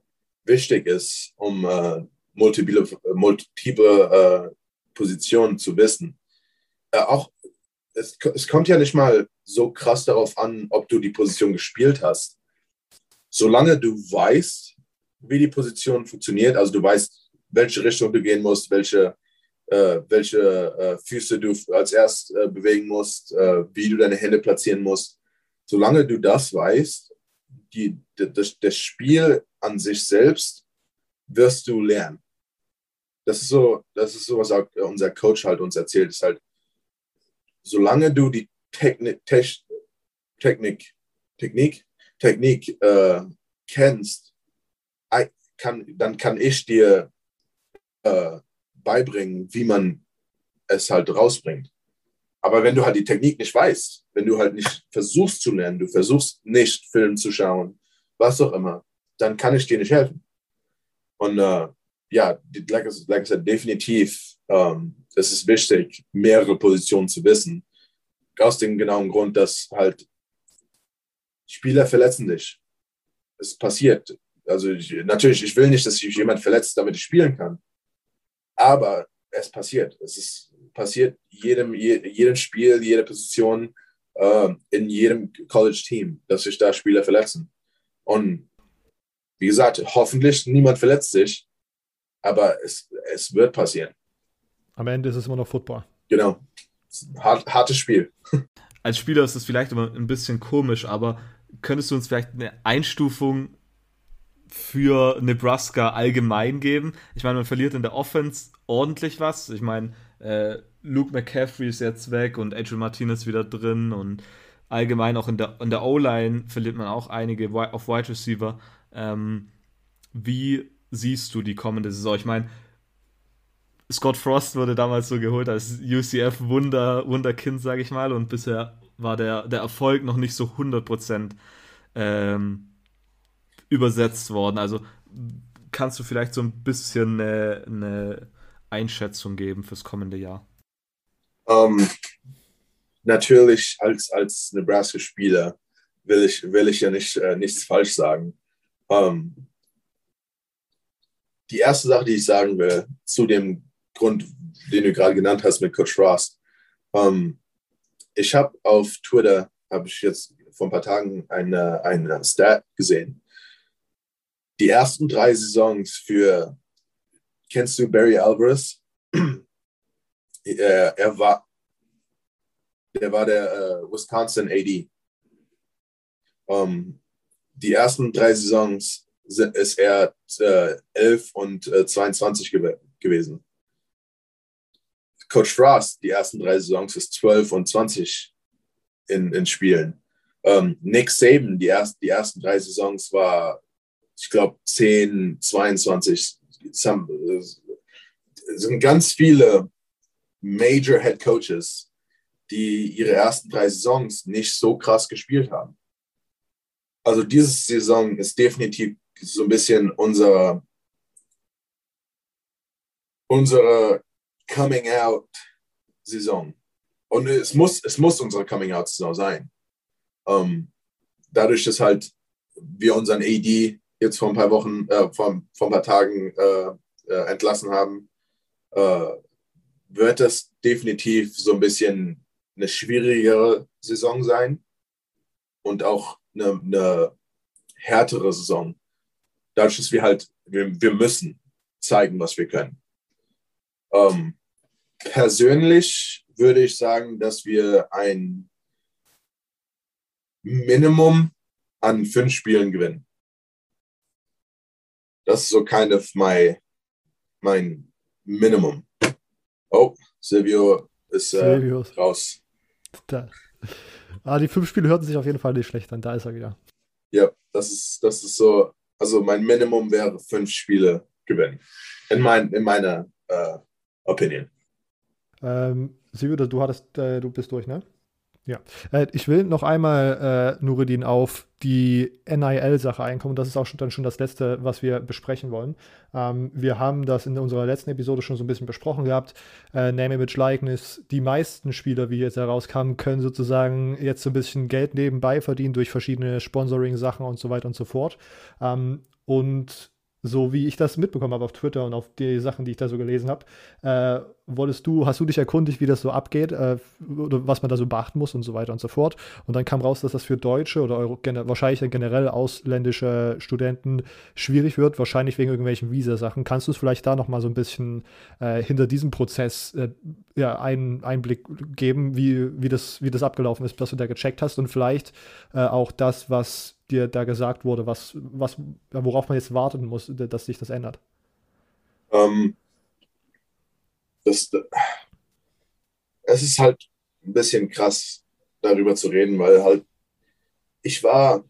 wichtig ist, um äh, multiple, multiple äh, Positionen zu wissen. Äh, auch es, es kommt ja nicht mal so krass darauf an, ob du die Position gespielt hast. Solange du weißt, wie die Position funktioniert, also du weißt, welche Richtung du gehen musst, welche, äh, welche äh, Füße du als erst äh, bewegen musst, äh, wie du deine Hände platzieren musst. Solange du das weißt, die, das, das Spiel an sich selbst wirst du lernen. Das ist so, das ist so, was unser Coach halt uns erzählt, ist halt, solange du die Technik, Technik, Technik, Technik äh, kennst, kann, dann kann ich dir äh, beibringen, wie man es halt rausbringt. aber wenn du halt die Technik nicht weißt, wenn du halt nicht versuchst zu lernen, du versuchst nicht Film zu schauen, was auch immer, dann kann ich dir nicht helfen. Und äh, ja, like, like I said, definitiv, ähm, es ist wichtig, mehrere Positionen zu wissen. Aus dem genauen Grund, dass halt Spieler verletzen dich. Es passiert. Also ich, natürlich, ich will nicht, dass sich jemand verletzt, damit ich spielen kann. Aber es passiert. Es ist passiert jedem, jedem Spiel, jede Position äh, in jedem College-Team, dass sich da Spieler verletzen. Und wie gesagt, hoffentlich niemand verletzt sich, aber es, es wird passieren. Am Ende ist es immer noch Football. Genau. Hart, hartes Spiel. Als Spieler ist es vielleicht immer ein bisschen komisch, aber könntest du uns vielleicht eine Einstufung für Nebraska allgemein geben? Ich meine, man verliert in der Offense ordentlich was. Ich meine, äh, Luke McCaffrey ist jetzt weg und Adrian Martinez wieder drin und allgemein auch in der, in der O-Line verliert man auch einige auf Wide Receiver. Ähm, wie siehst du die kommende Saison? Ich meine, Scott Frost wurde damals so geholt als UCF Wunder, Wunderkind, sage ich mal, und bisher war der, der Erfolg noch nicht so 100% ähm, übersetzt worden. Also kannst du vielleicht so ein bisschen eine, eine Einschätzung geben fürs kommende Jahr? Um, ähm, natürlich als, als Nebraska-Spieler will ich, will ich ja nicht, äh, nichts falsch sagen. Um, ähm, die erste Sache, die ich sagen will, zu dem Grund, den du gerade genannt hast mit Coach Ross. Um, ähm, ich habe auf Twitter, habe ich jetzt vor ein paar Tagen eine, eine Stat gesehen. Die ersten drei Saisons für, kennst du Barry Alvarez? er, er war, der war der uh, Wisconsin AD. Um, die ersten drei Saisons sind, ist er äh, 11 und äh, 22 gew gewesen. Coach Frost, die ersten drei Saisons, ist 12 und 20 in, in Spielen. Ähm, Nick Saban, die, erst, die ersten drei Saisons war, ich glaube, 10, 22. Es sind ganz viele Major Head Coaches, die ihre ersten drei Saisons nicht so krass gespielt haben. Also diese Saison ist definitiv so ein bisschen unser, unsere Coming Out Saison. Und es muss, es muss unsere Coming Out Saison sein. Um, dadurch, dass halt wir unseren AD jetzt vor ein paar Wochen, äh, vor, vor ein paar Tagen äh, äh, entlassen haben, äh, wird das definitiv so ein bisschen eine schwierigere Saison sein und auch eine, eine härtere Saison. Dadurch, dass wir halt, wir, wir müssen zeigen, was wir können. Ähm, persönlich würde ich sagen, dass wir ein Minimum an fünf Spielen gewinnen. Das ist so kind of my, mein Minimum. Oh, Silvio ist äh, raus. Da. Ah, die fünf Spiele hörten sich auf jeden Fall nicht schlecht an. Da ist er wieder. Ja, das ist, das ist so. Also mein Minimum wäre fünf Spiele gewinnen. In, mein, in meiner äh, Opinion. Ähm, Silvio, du hattest, äh, du bist durch, ne? Ja. Äh, ich will noch einmal, äh, Nureddin, auf die NIL-Sache einkommen. Das ist auch schon, dann schon das Letzte, was wir besprechen wollen. Ähm, wir haben das in unserer letzten Episode schon so ein bisschen besprochen gehabt. Äh, Name, Image, Likeness. Die meisten Spieler, wie jetzt herauskam, können sozusagen jetzt so ein bisschen Geld nebenbei verdienen durch verschiedene Sponsoring-Sachen und so weiter und so fort. Ähm, und so wie ich das mitbekommen habe auf Twitter und auf die Sachen, die ich da so gelesen habe, äh, wolltest du, hast du dich erkundigt, wie das so abgeht, äh, oder was man da so beachten muss und so weiter und so fort. Und dann kam raus, dass das für Deutsche oder Euro, wahrscheinlich generell ausländische Studenten schwierig wird, wahrscheinlich wegen irgendwelchen Visasachen. Kannst du es vielleicht da nochmal so ein bisschen äh, hinter diesem Prozess äh, ja, einen Einblick geben, wie, wie, das, wie das abgelaufen ist, dass du da gecheckt hast und vielleicht äh, auch das, was dir da gesagt wurde, was, was, worauf man jetzt warten muss, dass sich das ändert? Ähm, das, es ist halt ein bisschen krass, darüber zu reden, weil halt ich war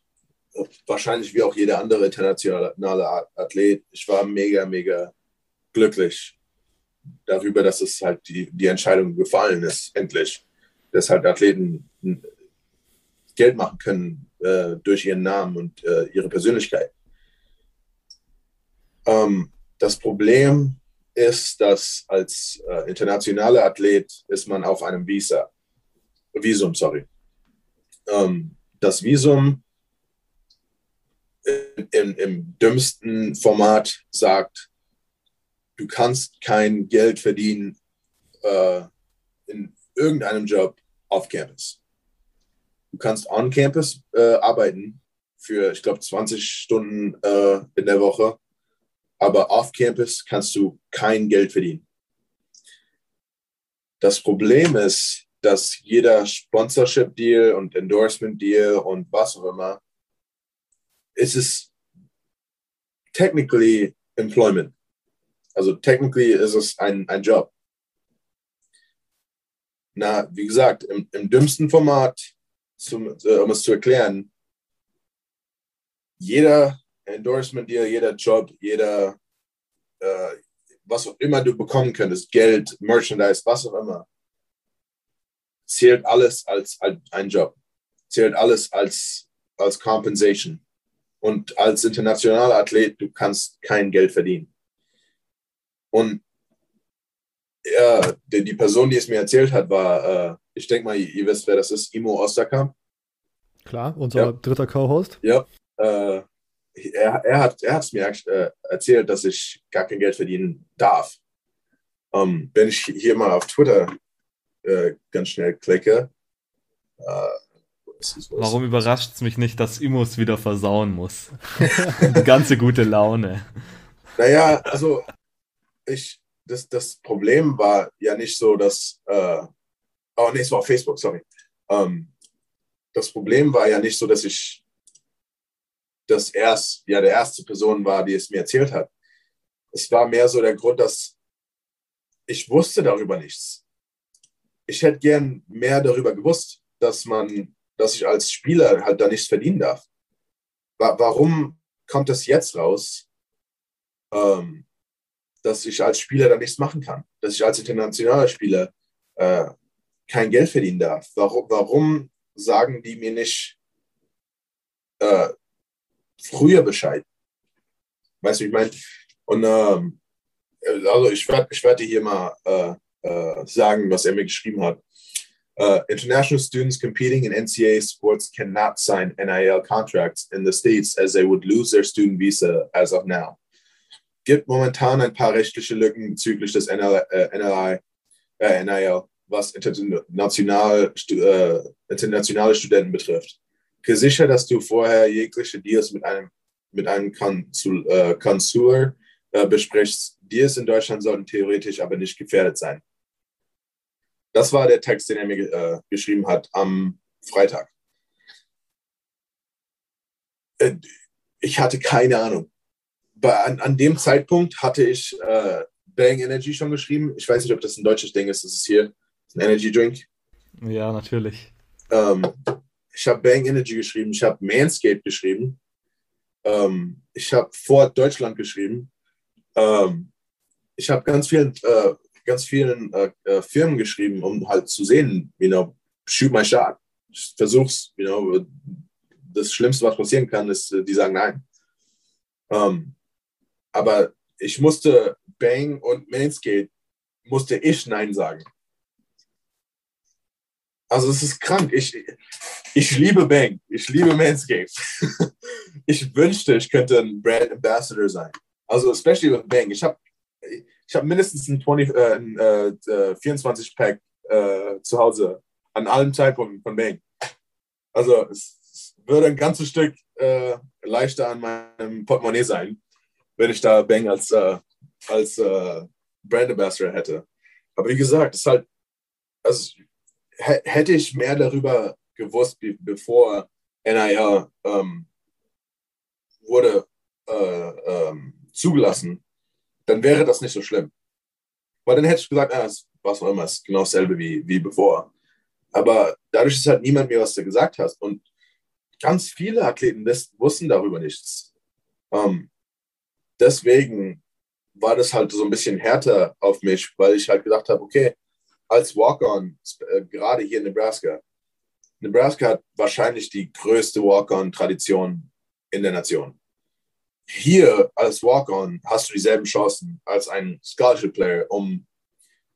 wahrscheinlich wie auch jeder andere internationale Athlet, ich war mega, mega glücklich darüber, dass es halt die, die Entscheidung gefallen ist, endlich dass halt Athleten Geld machen können äh, durch ihren Namen und äh, ihre Persönlichkeit. Ähm, das Problem ist, dass als äh, internationaler Athlet ist man auf einem Visa, Visum, sorry. Ähm, das Visum im, im dümmsten Format sagt, du kannst kein Geld verdienen äh, in irgendeinem Job auf Campus. Du kannst on Campus äh, arbeiten für, ich glaube, 20 Stunden äh, in der Woche, aber off Campus kannst du kein Geld verdienen. Das Problem ist, dass jeder Sponsorship-Deal und Endorsement-Deal und was auch immer, es ist technically employment. Also technically ist es ein, ein Job. Na, wie gesagt, im, im dümmsten Format, zum, äh, um es zu erklären, jeder Endorsement Deal, jeder Job, jeder, äh, was auch immer du bekommen könntest, Geld, Merchandise, was auch immer, zählt alles als, als ein Job, zählt alles als, als Compensation. Und als internationaler Athlet, du kannst kein Geld verdienen. Und ja, die, die Person, die es mir erzählt hat, war, äh, ich denke mal, ihr, wisst, wer das ist, Imo Osterkamp. Klar, unser ja. dritter Co-Host. Ja, äh, er, er hat es mir äh, erzählt, dass ich gar kein Geld verdienen darf. Ähm, wenn ich hier mal auf Twitter äh, ganz schnell klicke, äh, Warum überrascht es mich nicht, dass Imos wieder versauen muss? Die ganze gute Laune. Naja, also ich, das, das Problem war ja nicht so, dass, äh, oh nee, es war auf Facebook, sorry. Ähm, das Problem war ja nicht so, dass ich das erst, ja, der erste Person war, die es mir erzählt hat. Es war mehr so der Grund, dass ich wusste darüber nichts. Ich hätte gern mehr darüber gewusst, dass man, dass ich als Spieler halt da nichts verdienen darf. Warum kommt das jetzt raus? Ähm, dass ich als Spieler da nichts machen kann, dass ich als internationaler Spieler äh, kein Geld verdienen darf. Warum, warum sagen die mir nicht äh, früher Bescheid? Weißt du, ich meine? Und ähm, also ich werde ich werd dir hier mal äh, äh, sagen, was er mir geschrieben hat. Uh, international students competing in NCAA sports cannot sign NIL contracts in the States as they would lose their student visa as of now gibt momentan ein paar rechtliche Lücken bezüglich des NL, äh, NLI, äh, NIL, was international, äh, internationale Studenten betrifft. Gesichert, dass du vorher jegliche Deals mit einem, mit einem Konsul, äh, Konsul äh, besprichst. Deals in Deutschland sollten theoretisch aber nicht gefährdet sein. Das war der Text, den er mir äh, geschrieben hat am Freitag. Äh, ich hatte keine Ahnung bei, an, an, dem Zeitpunkt hatte ich äh, Bang Energy schon geschrieben. Ich weiß nicht, ob das ein deutsches Ding ist. Das ist hier ein Energy Drink. Ja, natürlich. Ähm, ich habe Bang Energy geschrieben. Ich habe Manscape geschrieben. Ähm, ich habe Ford Deutschland geschrieben. Ähm, ich habe ganz vielen, äh, ganz vielen äh, äh, Firmen geschrieben, um halt zu sehen, you know, shoot my shot. Ich versuch's, you know, das Schlimmste, was passieren kann, ist, die sagen nein. Ähm, aber ich musste Bang und Manscaped, musste ich Nein sagen. Also es ist krank. Ich, ich liebe Bang. Ich liebe Manscaped. ich wünschte, ich könnte ein Brand Ambassador sein. Also especially with Bang. Ich habe ich hab mindestens ein, 20, äh, ein äh, 24-Pack äh, zu Hause an allen Zeitpunkten von Bang. Also es würde ein ganzes Stück äh, leichter an meinem Portemonnaie sein, wenn ich da Bang als, äh, als äh, Brand Ambassador hätte. Aber wie gesagt, es ist halt, also hätte ich mehr darüber gewusst, bevor NIL ähm, wurde äh, ähm, zugelassen, dann wäre das nicht so schlimm. Weil dann hätte ich gesagt, ah, was auch immer, ist genau dasselbe wie, wie bevor. Aber dadurch, dass halt niemand mir was da gesagt hat und ganz viele Athleten wussten darüber nichts. Ähm, deswegen war das halt so ein bisschen härter auf mich, weil ich halt gedacht habe, okay, als Walk-On, äh, gerade hier in Nebraska, Nebraska hat wahrscheinlich die größte Walk-On-Tradition in der Nation. Hier als Walk-On hast du dieselben Chancen als ein Scholarship-Player, um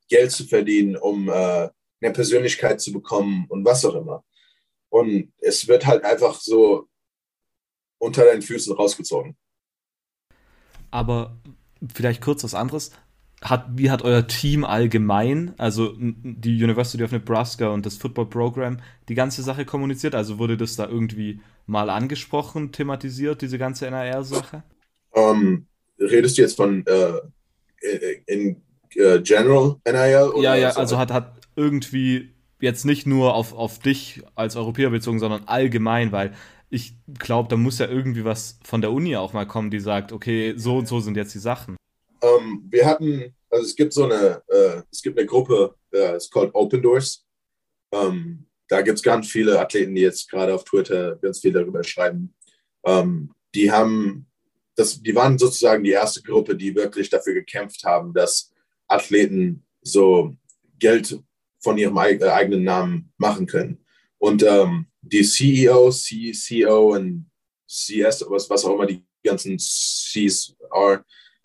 Geld zu verdienen, um äh, eine Persönlichkeit zu bekommen und was auch immer. Und es wird halt einfach so unter deinen Füßen rausgezogen. Aber vielleicht kurz was anderes. Hat, wie hat euer Team allgemein, also die University of Nebraska und das Football Program, die ganze Sache kommuniziert? Also wurde das da irgendwie mal angesprochen, thematisiert, diese ganze NAR-Sache? Um, ähm, redest du jetzt von äh, in, in uh, General NIL? ja, ja, also hat, hat irgendwie jetzt nicht nur auf, auf dich als Europäer bezogen, sondern allgemein, weil ich glaube, da muss ja irgendwie was von der Uni auch mal kommen, die sagt, okay, so und so sind jetzt die Sachen. Ähm, wir hatten, also es gibt so eine, äh, es gibt eine Gruppe, äh, es ist called Open Doors. Ähm, da gibt es ganz viele Athleten, die jetzt gerade auf Twitter ganz viel darüber schreiben. Ähm, die haben, das, die waren sozusagen die erste Gruppe, die wirklich dafür gekämpft haben, dass Athleten so Geld von ihrem eigenen Namen machen können. Und ähm, die CEO, CCO und CS, was, was auch immer die ganzen Cs are,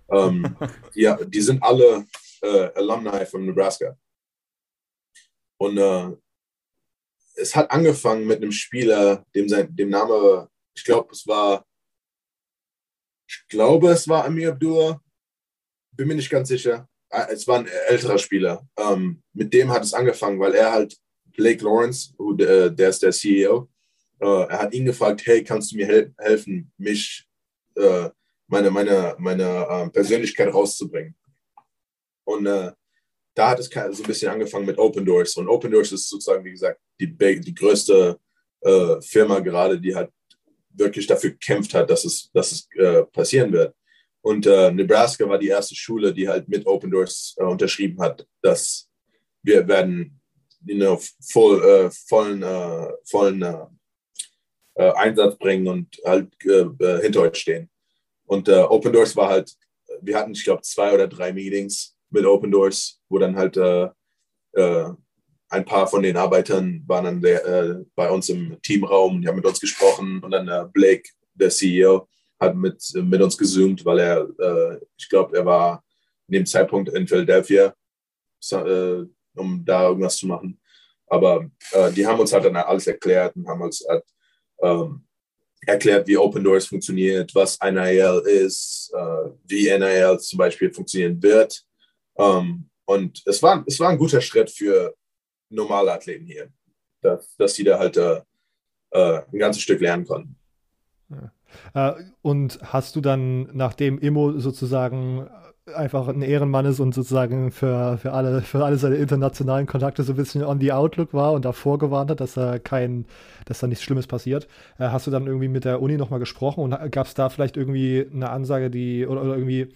ähm, ja, die sind alle äh, Alumni von Nebraska. Und äh, es hat angefangen mit einem Spieler, dem sein, dem Name, ich glaube, es war, ich glaube, es war Amir Abdullah, bin mir nicht ganz sicher. Ah, es war ein älterer Spieler. Ähm, mit dem hat es angefangen, weil er halt Blake Lawrence, äh, der ist der CEO, äh, er hat ihn gefragt, hey, kannst du mir hel helfen, mich, äh, meine, meine, meine ähm, Persönlichkeit rauszubringen? Und äh, da hat es so ein bisschen angefangen mit Open Doors. Und Open Doors ist sozusagen, wie gesagt, die, die größte äh, Firma gerade, die halt wirklich dafür gekämpft hat, dass es, dass es äh, passieren wird. Und äh, Nebraska war die erste Schule, die halt mit Open Doors äh, unterschrieben hat, dass wir werden you know, voll, äh, vollen, äh, vollen äh, äh, Einsatz bringen und halt hinter euch stehen. Und Open Doors war halt, wir hatten, ich glaube, zwei oder drei Meetings mit Open Doors, wo dann halt ein paar von den Arbeitern waren dann der, bei uns im Teamraum, die haben mit uns gesprochen und dann Blake, der CEO, hat mit, mit uns gezoomt, weil er, äh, ich glaube, er war in dem Zeitpunkt in Philadelphia, äh, um da irgendwas zu machen. Aber äh, die haben uns halt dann alles erklärt und haben uns halt, ähm, erklärt, wie Open Doors funktioniert, was NIL ist, äh, wie NIL zum Beispiel funktionieren wird. Ähm, und es war, es war ein guter Schritt für normale Athleten hier, dass, dass die da halt äh, äh ein ganzes Stück lernen konnten. Ja. Äh, und hast du dann, nachdem Immo sozusagen einfach ein Ehrenmann ist und sozusagen für, für, alle, für alle seine internationalen Kontakte so ein bisschen on the outlook war und davor gewarnt hat, dass er kein, dass da nichts Schlimmes passiert. Äh, hast du dann irgendwie mit der Uni nochmal gesprochen und gab es da vielleicht irgendwie eine Ansage, die oder, oder irgendwie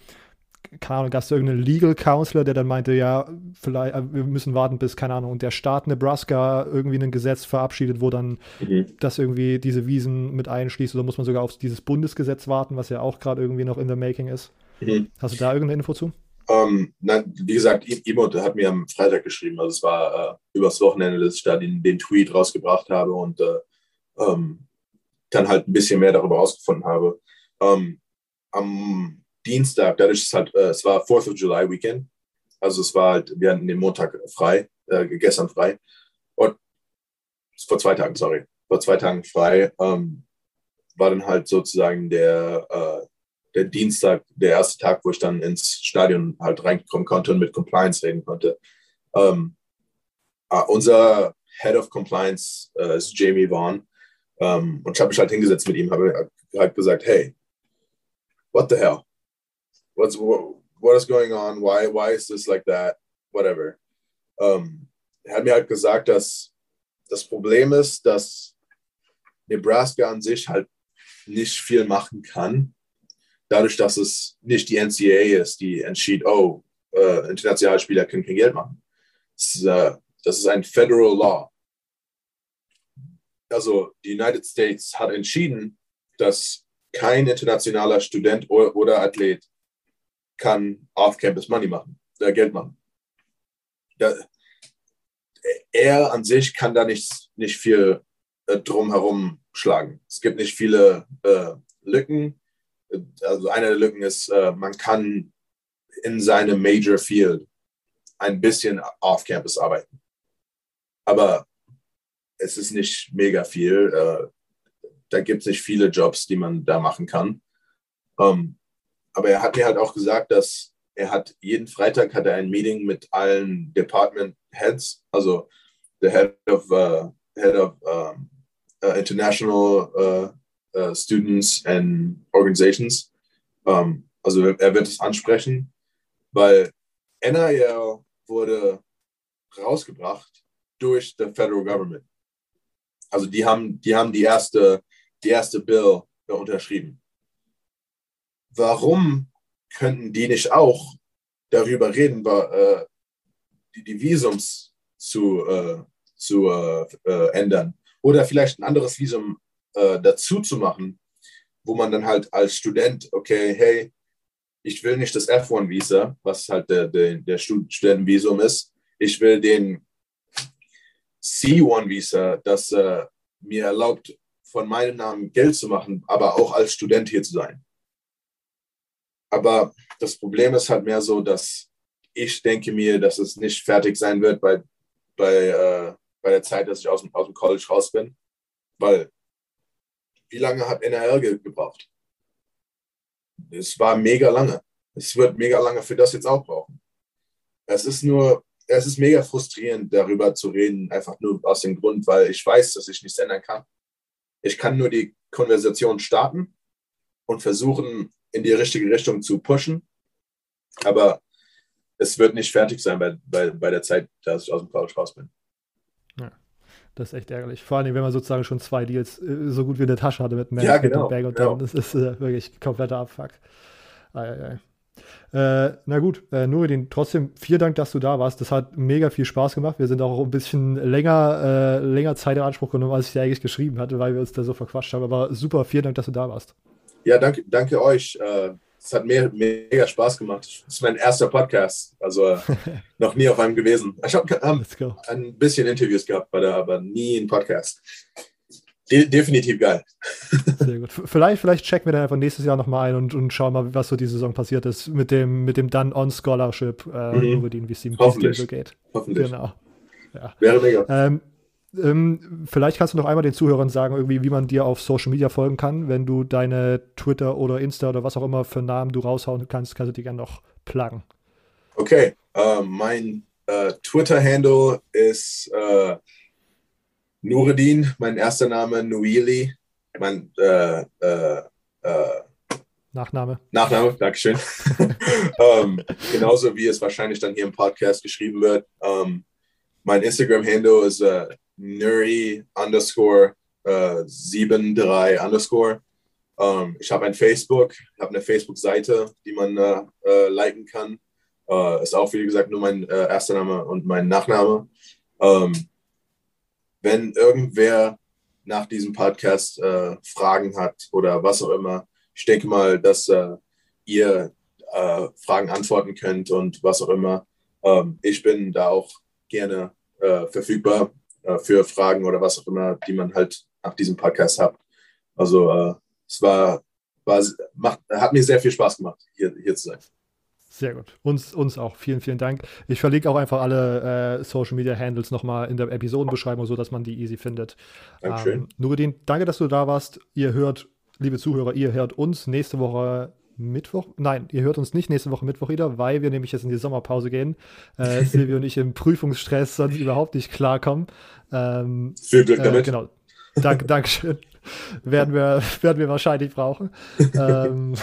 keine Ahnung, gab es irgendeinen Legal Counselor, der dann meinte, ja, vielleicht, äh, wir müssen warten bis, keine Ahnung, und der Staat Nebraska irgendwie ein Gesetz verabschiedet, wo dann mhm. das irgendwie diese Wiesen mit einschließt, oder muss man sogar auf dieses Bundesgesetz warten, was ja auch gerade irgendwie noch in the making ist. Mhm. Hast du da irgendeine Info zu? Ähm, na, wie gesagt, Imo hat mir am Freitag geschrieben, also es war äh, übers Wochenende, dass ich da den, den Tweet rausgebracht habe und äh, ähm, dann halt ein bisschen mehr darüber ausgefunden habe. Ähm, am Dienstag, dadurch ist halt, äh, es war 4th of July Weekend. Also es war halt, wir hatten den Montag frei, äh, gestern frei. Und vor zwei Tagen, sorry, vor zwei Tagen frei. Ähm, war dann halt sozusagen der, äh, der Dienstag, der erste Tag, wo ich dann ins Stadion halt reinkommen konnte und mit Compliance reden konnte. Ähm, uh, unser Head of Compliance uh, ist Jamie Vaughn. Ähm, und ich habe mich halt hingesetzt mit ihm, habe halt gesagt, hey, what the hell? what's what is going on? Why why is this like that? Whatever. Um, er hat mir halt gesagt, dass das Problem ist, dass Nebraska an sich halt nicht viel machen kann, dadurch, dass es nicht die NCAA ist, die entschied, oh, äh, internationale Spieler können kein Geld machen. Das ist, äh, das ist ein Federal Law. Also die United States hat entschieden, dass kein internationaler Student oder Athlet kann Off-Campus Money machen, äh, Geld machen. Ja, er an sich kann da nicht, nicht viel äh, drumherum schlagen. Es gibt nicht viele äh, Lücken. Also eine der Lücken ist, äh, man kann in seinem Major Field ein bisschen off-campus arbeiten. Aber es ist nicht mega viel. Äh, da gibt es nicht viele Jobs, die man da machen kann. Um, aber er hat mir halt auch gesagt, dass er hat jeden Freitag hat er ein Meeting mit allen Department Heads, also der Head of uh, Head of um, uh, International uh, uh, Students and Organizations. Um, also er wird es ansprechen, weil NIL wurde rausgebracht durch the Federal Government. Also die haben die haben die erste die erste Bill unterschrieben. Warum könnten die nicht auch darüber reden, äh, die, die Visums zu, äh, zu äh, äh, ändern oder vielleicht ein anderes Visum äh, dazu zu machen, wo man dann halt als Student, okay, hey, ich will nicht das F1-Visa, was halt der, der, der Studentenvisum ist. Ich will den C1-Visa, das äh, mir erlaubt, von meinem Namen Geld zu machen, aber auch als Student hier zu sein. Aber das Problem ist halt mehr so, dass ich denke mir, dass es nicht fertig sein wird bei, bei, äh, bei der Zeit, dass ich aus dem, aus dem College raus bin. Weil, wie lange hat NRL ge gebraucht? Es war mega lange. Es wird mega lange für das jetzt auch brauchen. Es ist nur, es ist mega frustrierend, darüber zu reden, einfach nur aus dem Grund, weil ich weiß, dass ich nichts ändern kann. Ich kann nur die Konversation starten und versuchen, in die richtige Richtung zu pushen. Aber es wird nicht fertig sein bei, bei, bei der Zeit, dass ich aus dem College raus bin. Ja, das ist echt ärgerlich. Vor allem, wenn man sozusagen schon zwei Deals äh, so gut wie in der Tasche hatte mit Mac ja, genau, und Bag und genau. dann. Das ist äh, wirklich kompletter Abfuck. Ja. Äh, na gut, äh, Nuridin, trotzdem vielen Dank, dass du da warst. Das hat mega viel Spaß gemacht. Wir sind auch ein bisschen länger, äh, länger Zeit in Anspruch genommen, als ich dir eigentlich geschrieben hatte, weil wir uns da so verquatscht haben. Aber super, vielen Dank, dass du da warst. Ja, danke, danke euch. Es hat mir mega Spaß gemacht. Das ist mein erster Podcast, also äh, noch nie auf einem gewesen. Ich habe ähm, ein bisschen Interviews gehabt, aber nie einen Podcast. De definitiv geil. Sehr gut. Vielleicht, vielleicht checken wir dann einfach nächstes Jahr nochmal ein und, und schauen mal, was so die Saison passiert ist mit dem, mit dem Done-On-Scholarship, äh, mhm. wie es ihm so geht. Hoffentlich. Genau. Ja. Wäre mega. Ähm, ähm, vielleicht kannst du noch einmal den Zuhörern sagen, irgendwie, wie man dir auf Social Media folgen kann. Wenn du deine Twitter oder Insta oder was auch immer für Namen du raushauen kannst, kannst du die gerne noch pluggen. Okay, uh, mein uh, Twitter-Handle ist uh, Nureddin, mein erster Name Nuili, mein Nachname. Nachname, Dankeschön. um, ähm, genauso wie es wahrscheinlich dann hier im Podcast geschrieben wird. Um, mein Instagram-Handle ist Nuri underscore äh, 73 underscore. Ähm, ich habe ein Facebook, habe eine Facebook-Seite, die man äh, äh, liken kann. Äh, ist auch, wie gesagt, nur mein äh, erster Name und mein Nachname. Ähm, wenn irgendwer nach diesem Podcast äh, Fragen hat oder was auch immer, ich denke mal, dass äh, ihr Fragen antworten könnt und was auch immer. Ähm, ich bin da auch gerne verfügbar äh, für Fragen oder was auch immer, die man halt nach diesem Podcast hat. Also äh, es war, war macht, hat mir sehr viel Spaß gemacht, hier, hier zu sein. Sehr gut. Uns, uns auch. Vielen, vielen Dank. Ich verlinke auch einfach alle äh, Social Media Handles nochmal in der Episodenbeschreibung, sodass man die easy findet. Dankeschön. Ähm, Nuruddin, danke, dass du da warst. Ihr hört, liebe Zuhörer, ihr hört uns nächste Woche Mittwoch. Nein, ihr hört uns nicht nächste Woche Mittwoch wieder, weil wir nämlich jetzt in die Sommerpause gehen. Äh, Silvio und ich im Prüfungsstress sonst überhaupt nicht klarkommen. Ähm, Viel Glück äh, damit. Genau. Dank, Dankeschön. werden, wir, werden wir wahrscheinlich brauchen. ähm,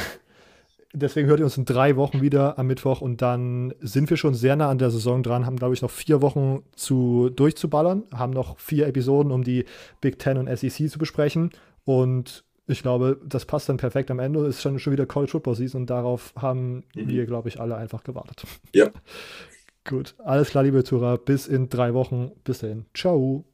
deswegen hört ihr uns in drei Wochen wieder am Mittwoch und dann sind wir schon sehr nah an der Saison dran, haben, glaube ich, noch vier Wochen zu, durchzuballern, haben noch vier Episoden, um die Big Ten und SEC zu besprechen und ich glaube, das passt dann perfekt am Ende. Es ist schon, schon wieder College Football Season und darauf haben mhm. wir, glaube ich, alle einfach gewartet. Ja. Gut, alles klar, liebe Zuhörer. Bis in drei Wochen. Bis dahin. Ciao.